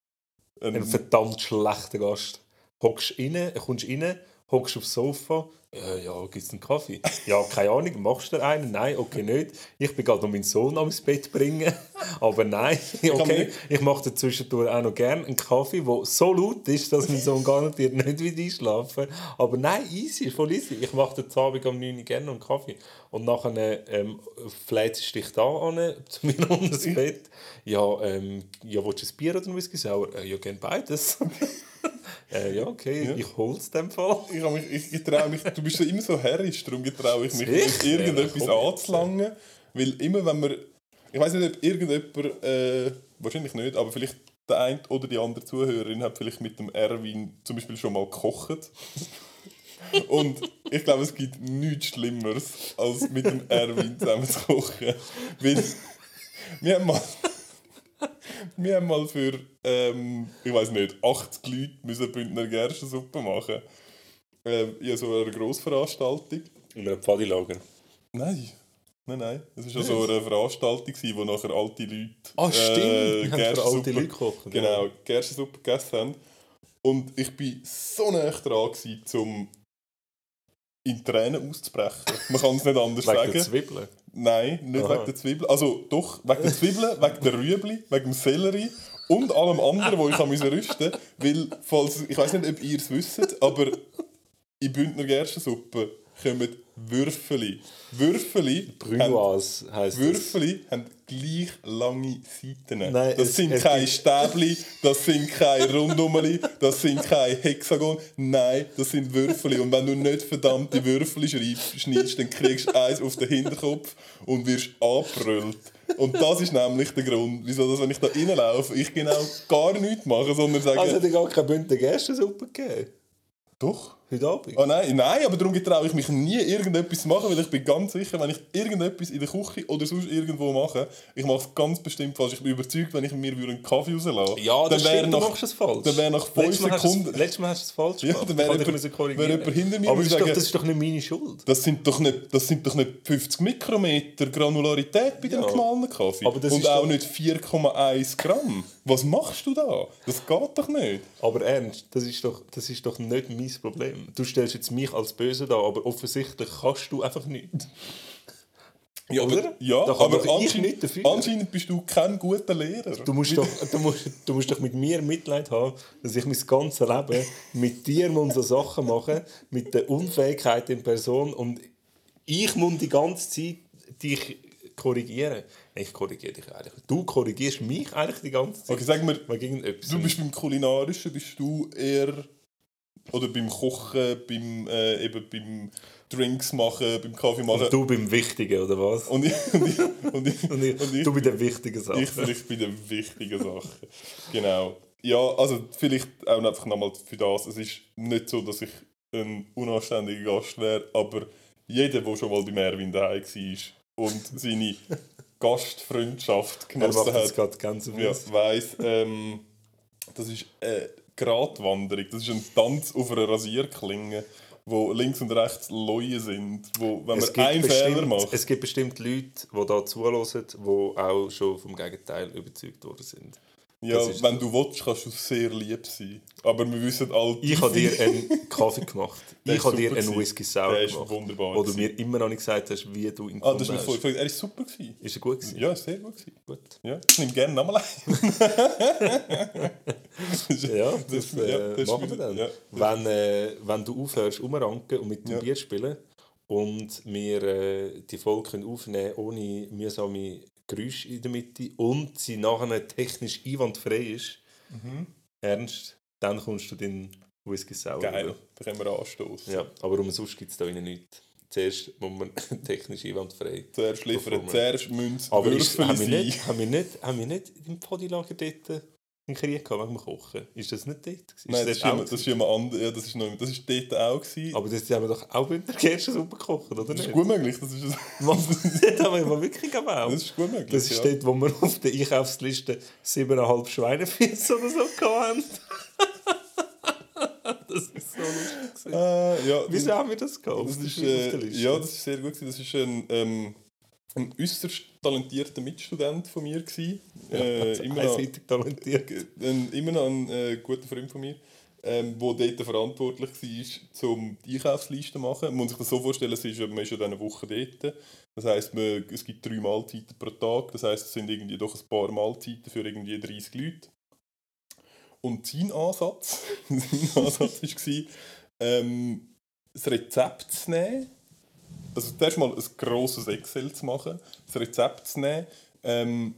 ein- Ein verdammt schlechter Gast. Hockst rein, kommst rein, hockst aufs Sofa. Äh, ja, gibt es einen Kaffee? Ja, keine Ahnung. Machst du einen? Nein, okay, nicht. Ich bin gerade noch meinen Sohn ans Bett bringen. Aber nein, okay. Ich mache zwischendurch auch noch gerne einen Kaffee, der so laut ist, dass mein Sohn garantiert nicht wieder einschlafen Aber nein, easy, voll easy. Ich mache den Abend um 9 Uhr gerne noch einen Kaffee. Und nachher ähm, flätst du dich da an, zu mir unter das Bett. Ja, ähm, ja, willst du ein Bier oder ein Whisky sauer? Äh, ja, gerne beides. äh, ja, okay, Ja. ich hol's dem Fall. ich, ich, ich trau mich, bist ja immer so herrisch, darum getraue ich mich nicht, irgendetwas anzulangen. Weil immer wenn man, ich weiß nicht, ob irgendjemand, äh, wahrscheinlich nicht, aber vielleicht der eine oder die andere Zuhörerin hat vielleicht mit dem Erwin zum Beispiel schon mal gekocht. Und ich glaube, es gibt nichts Schlimmeres, als mit dem Erwin zusammen zu kochen. Weil wir haben mal, wir haben mal für, ähm, ich weiß nicht, 80 Leute müssen Bündner Gerstensuppe machen. Ähm, ja, so eine Grossveranstaltung. In einem Pfadilager. Nein. Nein, nein. Es war ja so eine Veranstaltung, gewesen, wo nachher alte Leute Ah, stimmt. äh, Wir haben für alte Leute gekocht. Genau, Gerstensuppe gegessen haben. Und ich war so nah dran, gewesen, um in Tränen auszubrechen. Man kann es nicht anders Wegen sagen. der Zwiebeln. Nein, nicht Aha. wegen der Zwiebeln. Also doch, wegen der Zwiebeln, wegen der Rüebli, wegen dem Sellerie und allem anderen, wo ich rüsten Weil, falls, ich weiß nicht, ob ihr es wisst, aber in Bündner Gerstensuppe kommen Würfeli. Würfeli Brünoise heisst das. Würfeli haben gleich lange Seiten. Nein, das es- sind es keine Stäbli, das sind keine Rundumeli, das sind kein Hexagon. Nein, das sind Würfeli. Und wenn du nicht verdammte Würfeli schneidest, dann kriegst du eins auf den Hinterkopf und wirst angebrüllt. Und das ist nämlich der Grund, wieso, dass, wenn ich da reinlaufe, ich genau gar nichts mache, sondern sage, Also hat er gar keine bunte Gerstensuppe gegeben? doch. Heute Abend? Oh nein, nein, aber darum traue ich mich nie, irgendetwas zu machen, weil ich bin ganz sicher, wenn ich irgendetwas in der Küche oder sonst irgendwo mache, ich mache es ganz bestimmt falsch. Ich bin überzeugt, wenn ich mir einen Kaffee rauslasse, Ja, das dann wäre nach, machst es falsch. dann wäre nach fünf Letztes Mal hast du es- Sekunden... Letztes Mal hast du es falsch Ja, gemacht. dann wäre jemand- wäre jemand hinter mir Aber ist, doch, sagen- das ist doch nicht meine Schuld. Das sind, doch nicht, das sind doch nicht 50 Mikrometer Granularität bei dem Ja. gemahlenen Kaffee. Aber das Und ist auch doch- nicht 4,1 Gramm. Was machst du da? Das geht doch nicht. Aber ernst, das ist, doch, das ist doch nicht mein Problem. Du stellst jetzt mich als Böse da, aber offensichtlich kannst du einfach nichts. Ja, Oder? aber, ja, aber anscheinend, nicht dafür. anscheinend bist du kein guter Lehrer. Du musst, doch, du, musst, du musst doch mit mir Mitleid haben, dass ich mein ganzes Leben mit dir muss so Sachen machen, mit der Unfähigkeit in Person und ich muss die ganze Zeit dich korrigieren. Ich korrigiere dich eigentlich. Du korrigierst mich eigentlich die ganze Zeit. Okay, sag mir, du bist beim Kulinarischen, bist du eher... Oder beim Kochen, beim, äh, eben beim Drinks machen, beim Kaffee machen. und du beim Wichtigen, oder was? Und ich, und ich, und ich, Und ich, und ich, du bei den wichtigen Sachen. ich vielleicht bei den wichtigen Sachen. Genau. Ja, also vielleicht auch einfach nochmal für das. Es ist nicht so, dass ich ein unanständiger Gast wäre, aber jeder, der schon mal bei Merwin daheim war und seine Gastfreundschaft genossen hat, weiss, ähm, das ist eine Gratwanderung. Das ist ein Tanz auf einer Rasierklinge, wo links und rechts Leute sind, wo, wenn man einen Fehler macht... es gibt bestimmt Leute, die da zuhören, die auch schon vom Gegenteil überzeugt worden sind. Ja, wenn du willst, kannst du sehr lieb sein. Aber wir wissen alle... Ich habe dir einen Kaffee gemacht. Ich habe dir einen. Whisky Sour Der ist gemacht. wunderbar Wo du mir immer noch nicht gesagt hast, wie du ihn Ah, das voll hast. gefallen. Er ist super gewesen. Ist er gut gewesen? Ja, sehr gut gewesen. Gut. Ja, ich nehme gerne nochmal ein. Ja, das, Das- äh, ja, das ist machen wir dann. ja. Wenn, äh, wenn du aufhörst, umranken und mit dem Ja. Bier spielen und wir äh, die Folge können aufnehmen ohne mühsame Geräusche in der Mitte und sie nachher technisch einwandfrei ist, Mhm. ernst, dann kommst du den Whisky Sour. Geil, über. da können wir anstoßen. Ja, aber um sonst gibt es da innen nichts. Zuerst muss man technisch einwandfrei. Zuerst liefern, zuerst müssen es Aber ist, haben, wir nicht, haben, wir nicht, haben wir nicht im Podilager dort einen Krieg gehabt wegen dem Kochen? Ist das nicht dort? gewesen? Nein, das dort ist, auch das ist jemand anderes. Ja, das ist, noch, das ist dort auch. Gewesen. Aber das haben wir doch auch mit der Gerstensuppe gekocht, oder das ist gut möglich. Das ist, das haben wir aber wirklich gemacht. das ist gut möglich. Das ist ja. dort, wo wir auf der Einkaufsliste 7,5 Schweinefüße oder so hatten. das ist so lustig. Äh, ja, Wieso haben wir das gehabt? Das Das ist, ist äh, ja, das ist sehr gut. gewesen. Das ist ein, ähm, ein äußerst talentierter Mitstudent von mir. Gewesen. Äh, immer, noch, talentiert. ein, immer noch ein äh, guter Freund von mir, ähm, der dort verantwortlich war, um die Einkaufsliste zu machen. Man muss sich das so vorstellen, es ist, man ist ja eine Woche dort. Das heisst, man, es gibt drei Mahlzeiten pro Tag. Das heisst, es sind irgendwie doch ein paar Mahlzeiten für irgendwie 30 Leute. Und sein Ansatz, sein Ansatz war, ähm, das Rezept zu nehmen. Also zuerst mal ein grosses Excel zu machen, das Rezept zu nehmen. Ähm,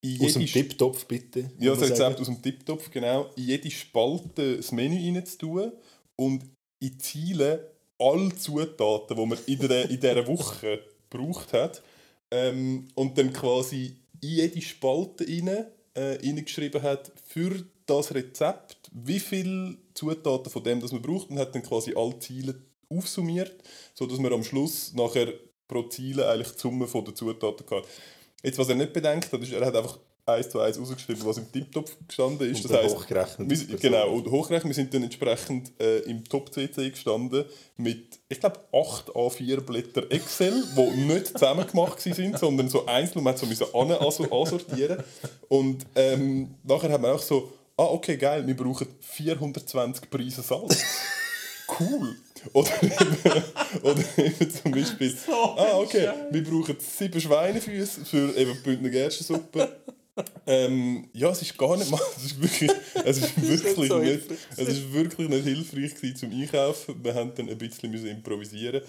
in Aus dem jede Tipptopf bitte. ja, das Rezept sagen. aus dem Tiptopf, genau. In jede Spalte das Menü reinzutun und in Ziele alle Zutaten, die man in dieser, in dieser Woche gebraucht hat, ähm, und dann quasi in jede Spalte rein, äh, reingeschrieben hat, für das Rezept, wie viele Zutaten von dem das man braucht und hat dann quasi alle Ziele aufsummiert, sodass man am Schluss nachher pro Ziele eigentlich die Summe der Zutaten hat. Jetzt, was er nicht bedenkt hat, ist, er hat einfach eins zu eins rausgeschrieben, was im Tiptopf gestanden ist. Und Das heisst, hochgerechnet. wir, genau, und hochgerechnet, wir sind dann entsprechend äh, im Top-CC gestanden mit, ich glaube, 8 A4 Blätter Excel, die nicht zusammen gemacht sind, sondern so einzeln, man hat so also ansortieren. Und ähm, nachher haben wir auch so, ah, okay, geil, wir brauchen 420 Preise Salz. Cool. Oder eben, oder eben zum Beispiel, ah, okay, wir brauchen sieben Schweinefüße für eben die Bündner Gerstensuppe. ähm, ja, es ist gar nicht mal, es ist wirklich, es ist wirklich so nicht, hilfreich es ist wirklich nicht hilfreich gewesen zum Einkaufen. Wir haben dann ein bisschen müssen improvisieren.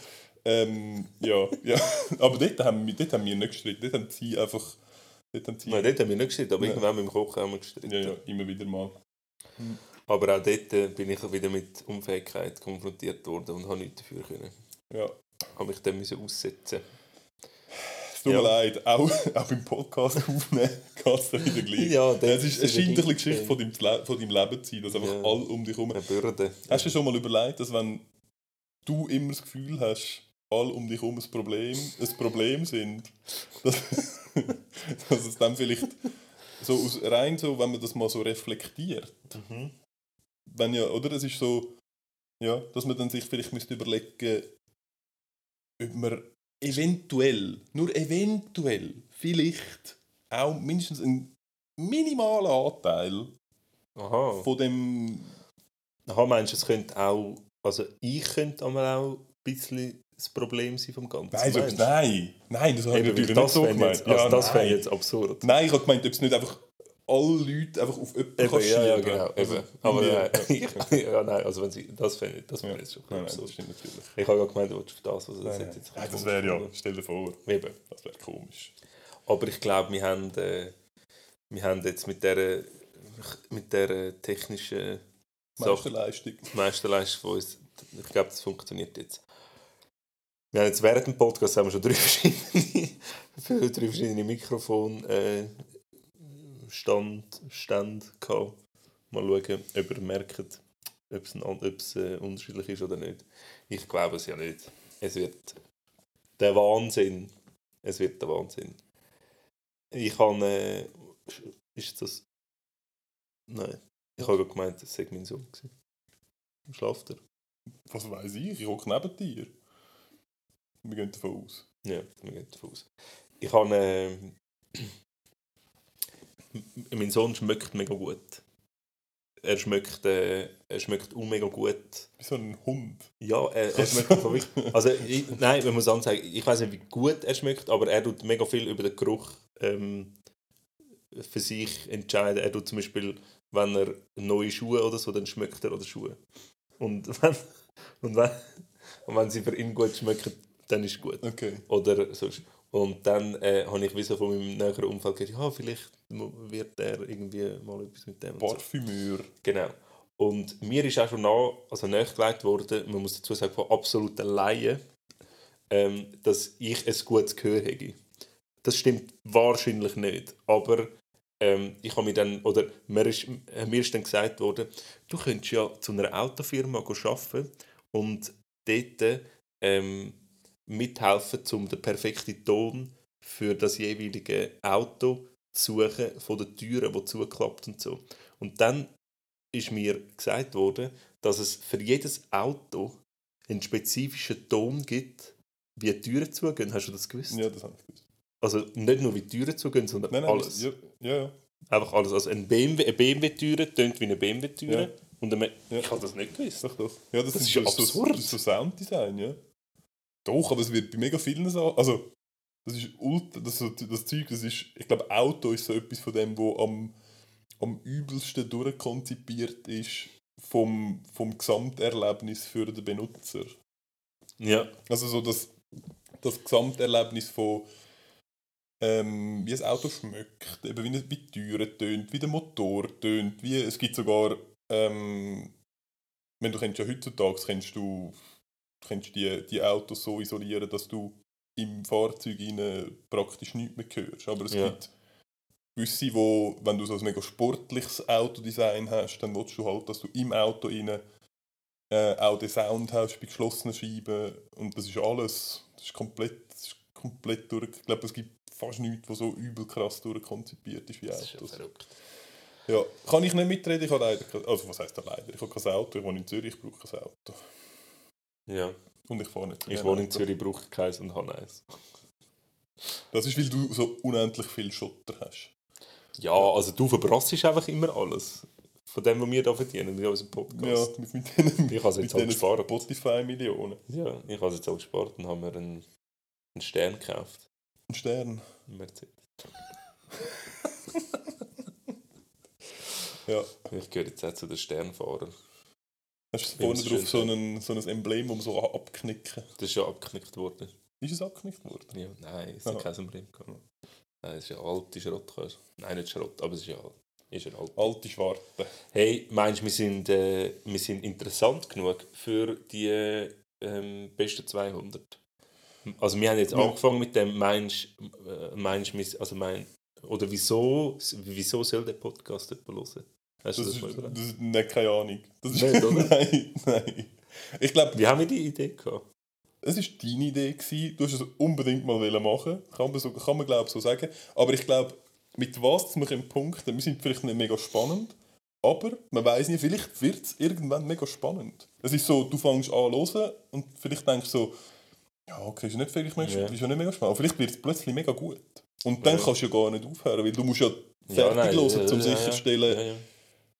Ähm, ja, ja, aber dort haben, wir, dort haben wir nicht gestritten. Dort haben sie einfach, dort haben sie, Nein, dort haben wir nicht gestritten, aber Nein. irgendwann mit dem Kochen haben wir gestritten. ja, ja, immer wieder mal. Aber auch dort äh, bin ich wieder mit Unfähigkeit konfrontiert worden und habe nichts dafür können. Ja. Habe mich dann müssen aussetzen. Es tut Ja. mir leid, auch, auch im Podcast aufnehmen geht es dann wieder gleich. Ja, Ja, es, ist, es scheint ein bisschen wieder Geschichte von deinem, von deinem Leben zu sein, dass einfach Ja. alle um dich herum eine Bürde. Hast du dir schon mal überlegt, dass wenn du immer das Gefühl hast, alle um dich herum ein Problem, ein Problem sind, dass, dass es dann vielleicht so aus, rein so, wenn man das mal so reflektiert, Mhm. Wenn ja, oder? Es ist so, ja, dass man dann sich vielleicht müsste überlegen, ob man eventuell, nur eventuell, vielleicht auch mindestens einen minimalen Anteil Aha. von dem Aha, meinst du, es könnte auch. Also, ich könnte einmal auch ein bisschen das Problem sein vom Ganzen. Nein, so, nein, nein, das habe ich natürlich nicht so gemeint. Jetzt, also Ja, das wäre jetzt absurd. Nein, ich habe gemeint, ob es nicht einfach alle Leute einfach auf jemanden Eben, kannst ja, ja, genau. Also, eben. Aber nein, ja, nein, also wenn sie, das fände das Ja. wäre jetzt schon Nein, nein, das stimmt natürlich. Ich habe ja gemeint, du willst das, das Nein, hätte nein. jetzt Nein, das wäre ja, stell dir vor, Eben. das wäre komisch. Aber ich glaube, wir haben, äh, wir haben jetzt mit dieser, mit dieser technischen Sache Meisterleistung. die meiste Leistung von uns, ich glaube, das funktioniert jetzt. Wir haben jetzt während dem Podcast haben wir schon drei verschiedene, drei verschiedene Mikrofon äh, Stand, Stände gehabt. Mal schauen, ob ihr merkt, ob es, ein, ob es äh, unterschiedlich ist oder nicht. Ich glaube es ja nicht. Es wird der Wahnsinn. Es wird der Wahnsinn. Ich habe... Äh, ist das... Nein. Ich habe gerade gemeint, das sei mein Sohn. gewesen. Schlaft er? Was weiß ich, ich hocke neben dir. Wir gehen davon aus. Ja, wir gehen davon aus. Ich habe. Äh, mein Sohn schmeckt mega gut. Er schmeckt, äh, er schmeckt auch mega gut. Wie so ein Hund. Ja, er, er schmeckt einfach wirklich. Also, ich, nein, man muss ansagen, ich weiß nicht, wie gut er schmeckt, aber er tut mega viel über den Geruch ähm, für sich entscheiden. Er tut zum Beispiel, wenn er neue Schuhe oder so, dann schmeckt er an den Schuhen. Und wenn, und wenn, und wenn sie für ihn gut schmecken, dann ist gut. Okay. Oder sonst. Und dann äh, habe ich wie so von meinem näheren Umfeld gehört, ja, vielleicht wird er irgendwie mal etwas mit dem. Parfümeur. Genau. Und mir ist auch schon nach, also nachgelegt worden, man muss dazu sagen, von absoluten Laien, ähm, dass ich ein gutes Gehör habe. Das stimmt wahrscheinlich nicht, aber ähm, ich habe mir dann, oder mir ist, mir ist dann gesagt worden, du könntest ja zu einer Autofirma arbeiten und dort ähm, mithelfen, um den perfekten Ton für das jeweilige Auto zu suchen, von den Türen, die zuklappt und so. Und dann ist mir gesagt worden, dass es für jedes Auto einen spezifischen Ton gibt, wie die Türen zugehen. Hast du das gewusst? Ja, das habe ich gewusst. Also nicht nur wie die Türen zugehen, sondern Nein, nein, alles. Ja, ja, ja. Einfach alles. Also eine BMW, eine BMW-Türe tönt wie eine BMW-Türe. Ja. Und eine, Ja. Ich habe das nicht gewusst. Doch, doch. Ja, das, Das ist ist ja so, so, absurd. das ist so Sounddesign, ja. Doch, aber es wird bei mega vielen Sachen. Also, das ist ultra. Das, so- das Zeug, das ist. Ich glaube, Auto ist so etwas von dem, wo am, am übelsten durchkonzipiert ist vom, vom Gesamterlebnis für den Benutzer. Ja. Also so das, das Gesamterlebnis von ähm, wie das Auto schmeckt, eben wie, es- wie die Türen tönt, wie der Motor tönt, wie es gibt sogar ähm, wenn du kennst ja heutzutage kennst du kennst die, die Autos so isolieren, dass du im Fahrzeug rein praktisch nichts mehr hörst. Aber es Ja. gibt gewisse, wo, wenn du so ein mega sportliches Autodesign hast, dann willst du halt, dass du im Auto rein äh, auch den Sound hast bei geschlossenen Scheiben und das ist alles, das ist komplett, das ist komplett durch. Ich glaube, es gibt fast nichts, was so übel krass durchkonzipiert ist wie Das ist ja Autos. verrückt. Ja, kann ich nicht mitreden, ich habe leider, also was heisst da leider, ich habe kein Auto, ich wohne in Zürich, ich brauche kein Auto. Ja. Und ich fahre nicht Ich wohne in. Zürich, brauche keins und habe eins. Das ist, weil du so unendlich viel Schotter hast. Ja, also du verbrassst einfach immer alles. Von dem, was wir da verdienen, in unserem Ja, Podcast. mit, mit denen, Ich habe mit jetzt auch denen gespart. Spotify-Millionen. Ja, ich habe es jetzt auch gespart und habe mir einen, einen Stern gekauft. Ein Stern. Einen Mercedes. Ja. Ich gehöre jetzt auch zu den Sternfahrern. Hast du vorne ist drauf so ja. ein, so ein Emblem, um so abknicken? Das ist ja abgeknickt worden. Ist es abgeknickt worden? Ja, nein, es hat Aha. kein Emblem gehabt. Nein, es ist ja alte Schrottkäse. Nein, nicht Schrott, aber es ist ja alt. Ist ja alt. Alte Schwarte. Hey, meinst du, wir sind, äh, wir sind interessant genug für die ähm, besten 200? Also wir haben jetzt Ja. angefangen mit dem, meinst äh, meinst du, also mein, oder wieso, wieso soll der Podcast jemand hören? Du Das das, ist, mal überlegt? das ist nicht, keine Ahnung. Das ist, Nicht, oder? nein, nein. Ich glaube, Wie haben wir die Idee gehabt? es war deine Idee. Gewesen. Du hast es unbedingt mal machen. Kann man, so, kann man glaube so sagen. Aber ich glaube, mit was wir können punkten, wir sind vielleicht nicht mega spannend, aber man weiß nicht, vielleicht wird es irgendwann mega spannend. Es ist so, du fängst an hören und vielleicht denkst du so, ja, okay, ist, nicht vielleicht mega, Ja. ist ja nicht mega spannend. Aber vielleicht wird es plötzlich mega gut. Und dann Ja. kannst du ja gar nicht aufhören, weil du musst ja Ja, fertig nein, hören, ja, um ja, ja.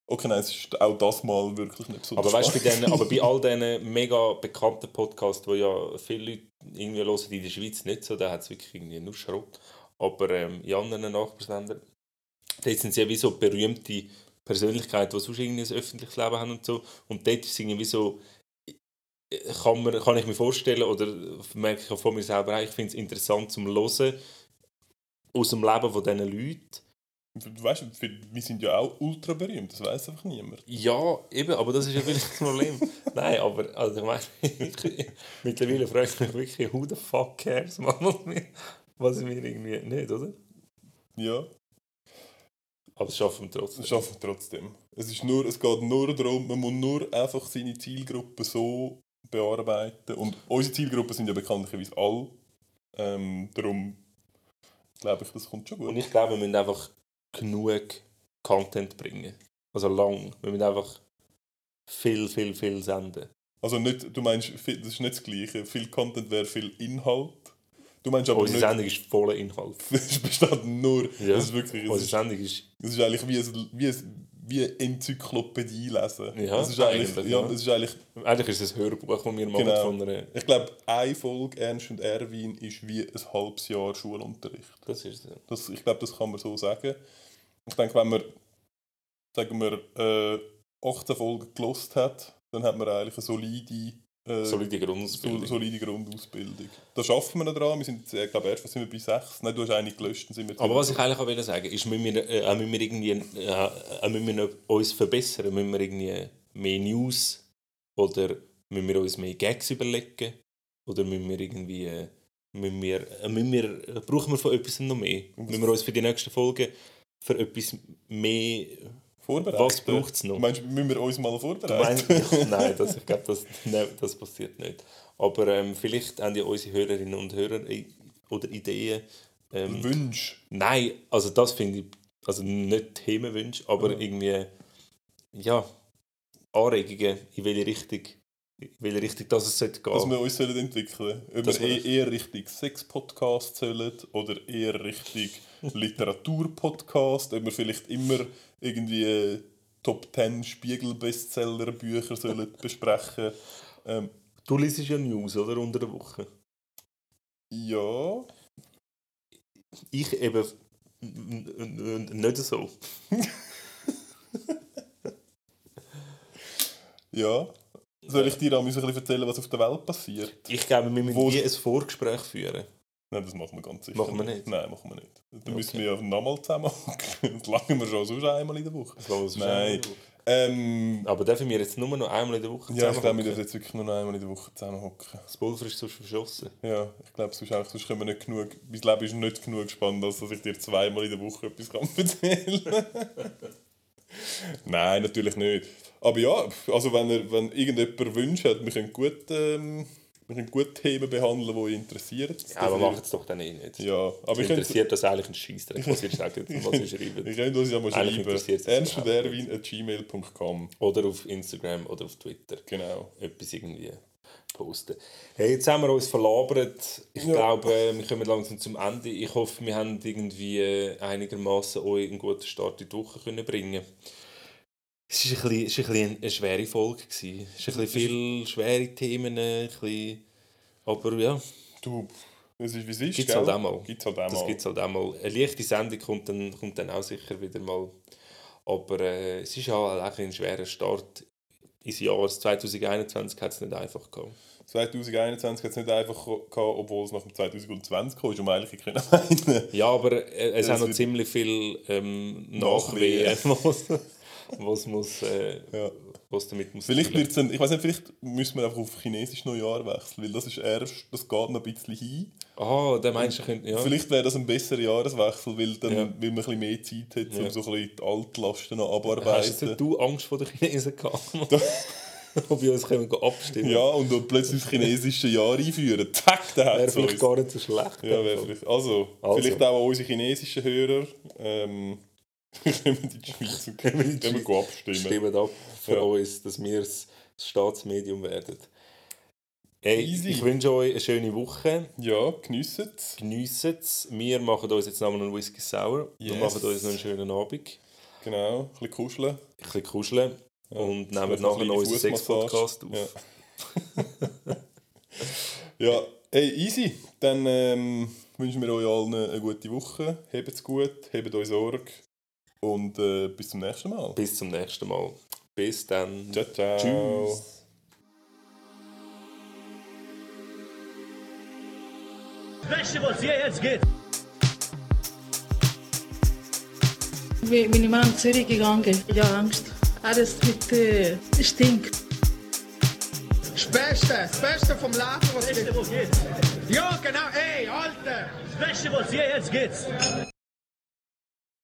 Okay, nein, es ist auch das mal wirklich nicht so Aber weißt du, bei, spannend. denen- aber bei all diesen mega bekannten Podcasts, die ja viele Leute irgendwie hören, in der Schweiz nicht so, da hat es wirklich irgendwie nur Schrott. Aber ähm, in anderen Nachbarländern, dort sind sie ja wie so berühmte Persönlichkeiten, die sonst irgendwie ein öffentliches Leben haben und so. Und dort ist es irgendwie so, kann, man, kann ich mir vorstellen, oder merke ich auch von mir selber, ich finde es interessant zum Hören aus dem Leben von diesen Leuten. Du weißt, wir sind ja auch ultra berühmt, das weiß einfach niemand. Ja, eben, aber das ist ja vielleicht das Problem. Nein, aber also ich meine, mittlerweile frage ich mich wirklich, who the fuck cares, man, was wir, irgendwie nicht, oder? Ja, Aber das schaffen wir trotzdem. das schaffen wir trotzdem. Es, ist nur, es geht nur darum, man muss nur einfach seine Zielgruppe so bearbeiten. Und unsere Zielgruppen sind ja bekanntlicherweise alle. Ähm, darum glaube ich, das kommt schon Und gut. ich glaube, wir müssen einfach genug Content bringen. Also lang. Wir müssen einfach viel, viel, viel senden. Also nicht, du meinst, das ist nicht das Gleiche. Viel Content wäre viel Inhalt. Du meinst aber Unsere Sendung ist voller Inhalt. es besteht nur, Ja. das ist wirklich, Unsere ist, Sendung ist es ist eigentlich wie, ein, wie, ein, wie eine Enzyklopädie lesen. Ja, es ist eigentlich, eigentlich, ja, es ist eigentlich eigentlich ist es ein Hörbuch, das wir machen Genau. von einer. Ich glaube, eine Folge Ernst und Erwin ist wie ein halbes Jahr Schulunterricht. Das ist es. ja. Das, ich glaube, das kann man so sagen. Ich denke, wenn man, sagen wir, äh, 18 Folgen gelost hat, dann hat man eigentlich eine solide äh, Solide Grundausbildung. So, solide Grundausbildung. Da schaffen wir noch dran. Wir sind, äh, glaube erst sind wir bei sechs. Nein, du hast eine gelöscht, sind wir Aber was ich eigentlich auch will sagen ist, müssen wir, äh, müssen wir irgendwie äh, müssen wir uns verbessern, müssen wir irgendwie mehr News oder müssen wir uns mehr Gags überlegen oder müssen wir irgendwie äh, müssen wir, äh, müssen wir, brauchen wir von etwas noch mehr? Müssen wir uns für die nächsten Folgen für etwas mehr vorbereiten? Was braucht es noch? Meinst, müssen wir uns mal vorbereiten? meinst, nein, das, ich glaube, das, nein, das passiert nicht. Aber ähm, vielleicht haben ja unsere Hörerinnen und Hörer oder Ideen. Ähm, Wünsch. nein, also das finde ich, also nicht Themenwünsche, aber Ja. irgendwie, ja, Anregungen, in welche Richtung, in Richtung das es sollte gehen. Dass wir uns sollen entwickeln sollen. Ob Dass wir eh- eher Richtung Sex-Podcast sollen oder eher Richtung Literatur-Podcast. Ob wir vielleicht immer irgendwie äh, Top 10 Spiegel-Bestseller-Bücher sollen besprechen ähm, du liest ja News, oder, unter der Woche. Ja. Ich eben nicht so. Ja. Soll ich dir auch ein bisschen erzählen, was auf der Welt passiert? Ich glaube, wir müssen Wo- wie ein Vorgespräch führen. Nein, das machen wir ganz sicher Machen wir nicht? Nein, machen wir nicht. Dann Okay. müssen wir ja nochmal zusammen Das langen wir schon sonst einmal in der Woche. Nein. Ähm, Aber dürfen wir jetzt nur noch einmal in der Woche ja, ich glaube, wir zusammenhocken? dürfen jetzt wirklich nur noch einmal in der Woche zusammen hocken. Das Pulver ist sonst verschossen. Ja, ich glaube, sonst, auch, sonst können wir nicht genug. Mein Leben ist nicht genug spannend, als dass ich dir zweimal in der Woche etwas kann erzählen Nein, natürlich nicht. Aber ja, also wenn, er, wenn irgendjemand Wünsche hat, wir können gut, ähm, wir können gut Themen behandeln, die euch interessieren. Ja, aber machen es doch dann eh nicht. Ja, aber ich interessiert das eigentlich ein Scheissdreck, was ihr sagt was ihr schreibt. Ich könnte uns ja mal schreiben. interessiert's uns Ernst und überhaupt Erwin at gmail.com. Oder auf Instagram oder auf Twitter. Genau. Etwas irgendwie posten. Hey, jetzt haben wir uns verlabert. Ich Ja. glaube, äh, wir kommen langsam zum Ende. Ich hoffe, wir haben irgendwie äh, einigermaßen euch einen guten Start in die Woche können bringen Es war ein bisschen, es war ein bisschen eine schwere Folge. Es ist ein bisschen viele schwere Themen. Ein bisschen, aber ja, Du, es ist wie es ist. Gibt's halt auch mal. Gibt's halt auch das mal. gibt es halt auch mal. Eine leichte Sendung kommt dann, kommt dann auch sicher wieder mal. Aber äh, es ist auch ein, schwerer Start ins Jahr 2021 hat es nicht einfach gehabt. 2021 hat es nicht einfach gehabt, obwohl es nach dem 2020 kam, ist, um eigentlich können meinen. Ja, aber äh, es Das haben noch ziemlich viel ähm, Nachwehen. Was, muss, äh, Ja. was damit muss. Vielleicht wird's dann, ich weiß nicht, vielleicht müssen wir einfach auf Chinesisch Neujahr wechseln, weil das ist erst, das geht noch ein bisschen hin. Ah, der meinst du, könnte- ja. Vielleicht wäre das ein besserer Jahreswechsel, weil, dann, Ja. weil man ein bisschen mehr Zeit hat, um Ja. so ein bisschen die Altlasten noch Hast jetzt abarbeiten. nicht du Angst vor den Chinesen gehabt? Ob wir uns können abstimmen Ja, und dann plötzlich das chinesische Jahr einführen. Zack, da Wäre hat vielleicht es gar nicht so schlecht. Ja, wäre vielleicht. Also, Also. vielleicht auch an unsere chinesischen Hörer. Ähm, kommen in die Schweiz und Kommen in die Schweiz. wir abstimmen. Stimmt ab für Ja. uns, dass wir das Staatsmedium werden. Hey, Easy. ich wünsche euch eine schöne Woche. Ja, geniessen es. Geniessen es. Wir machen uns jetzt nochmal einen Whisky Sour. Wir Yes. machen uns noch einen schönen Abend. Genau, ein bisschen kuscheln. Ein bisschen kuscheln. Ja, und nehmen nachher noch unseren Sex-Podcast auf. Ja. ja, hey, easy. Dann ähm, wünschen wir euch allen eine gute Woche. Hebt es gut, hebt euch Sorge. Und äh, bis zum nächsten Mal. Bis zum nächsten Mal. Bis dann. Ciao, ciao. Tschüss. Beste, was hier jetzt geht. Bin bin ich mal nach Zürich gegangen. Ja, Angst. Alles mit äh, stinkt. Das Beste, das Beste vom Leben, was gibt. was geht. Ja, genau, ey, Alter! Beste, was hier jetzt geht.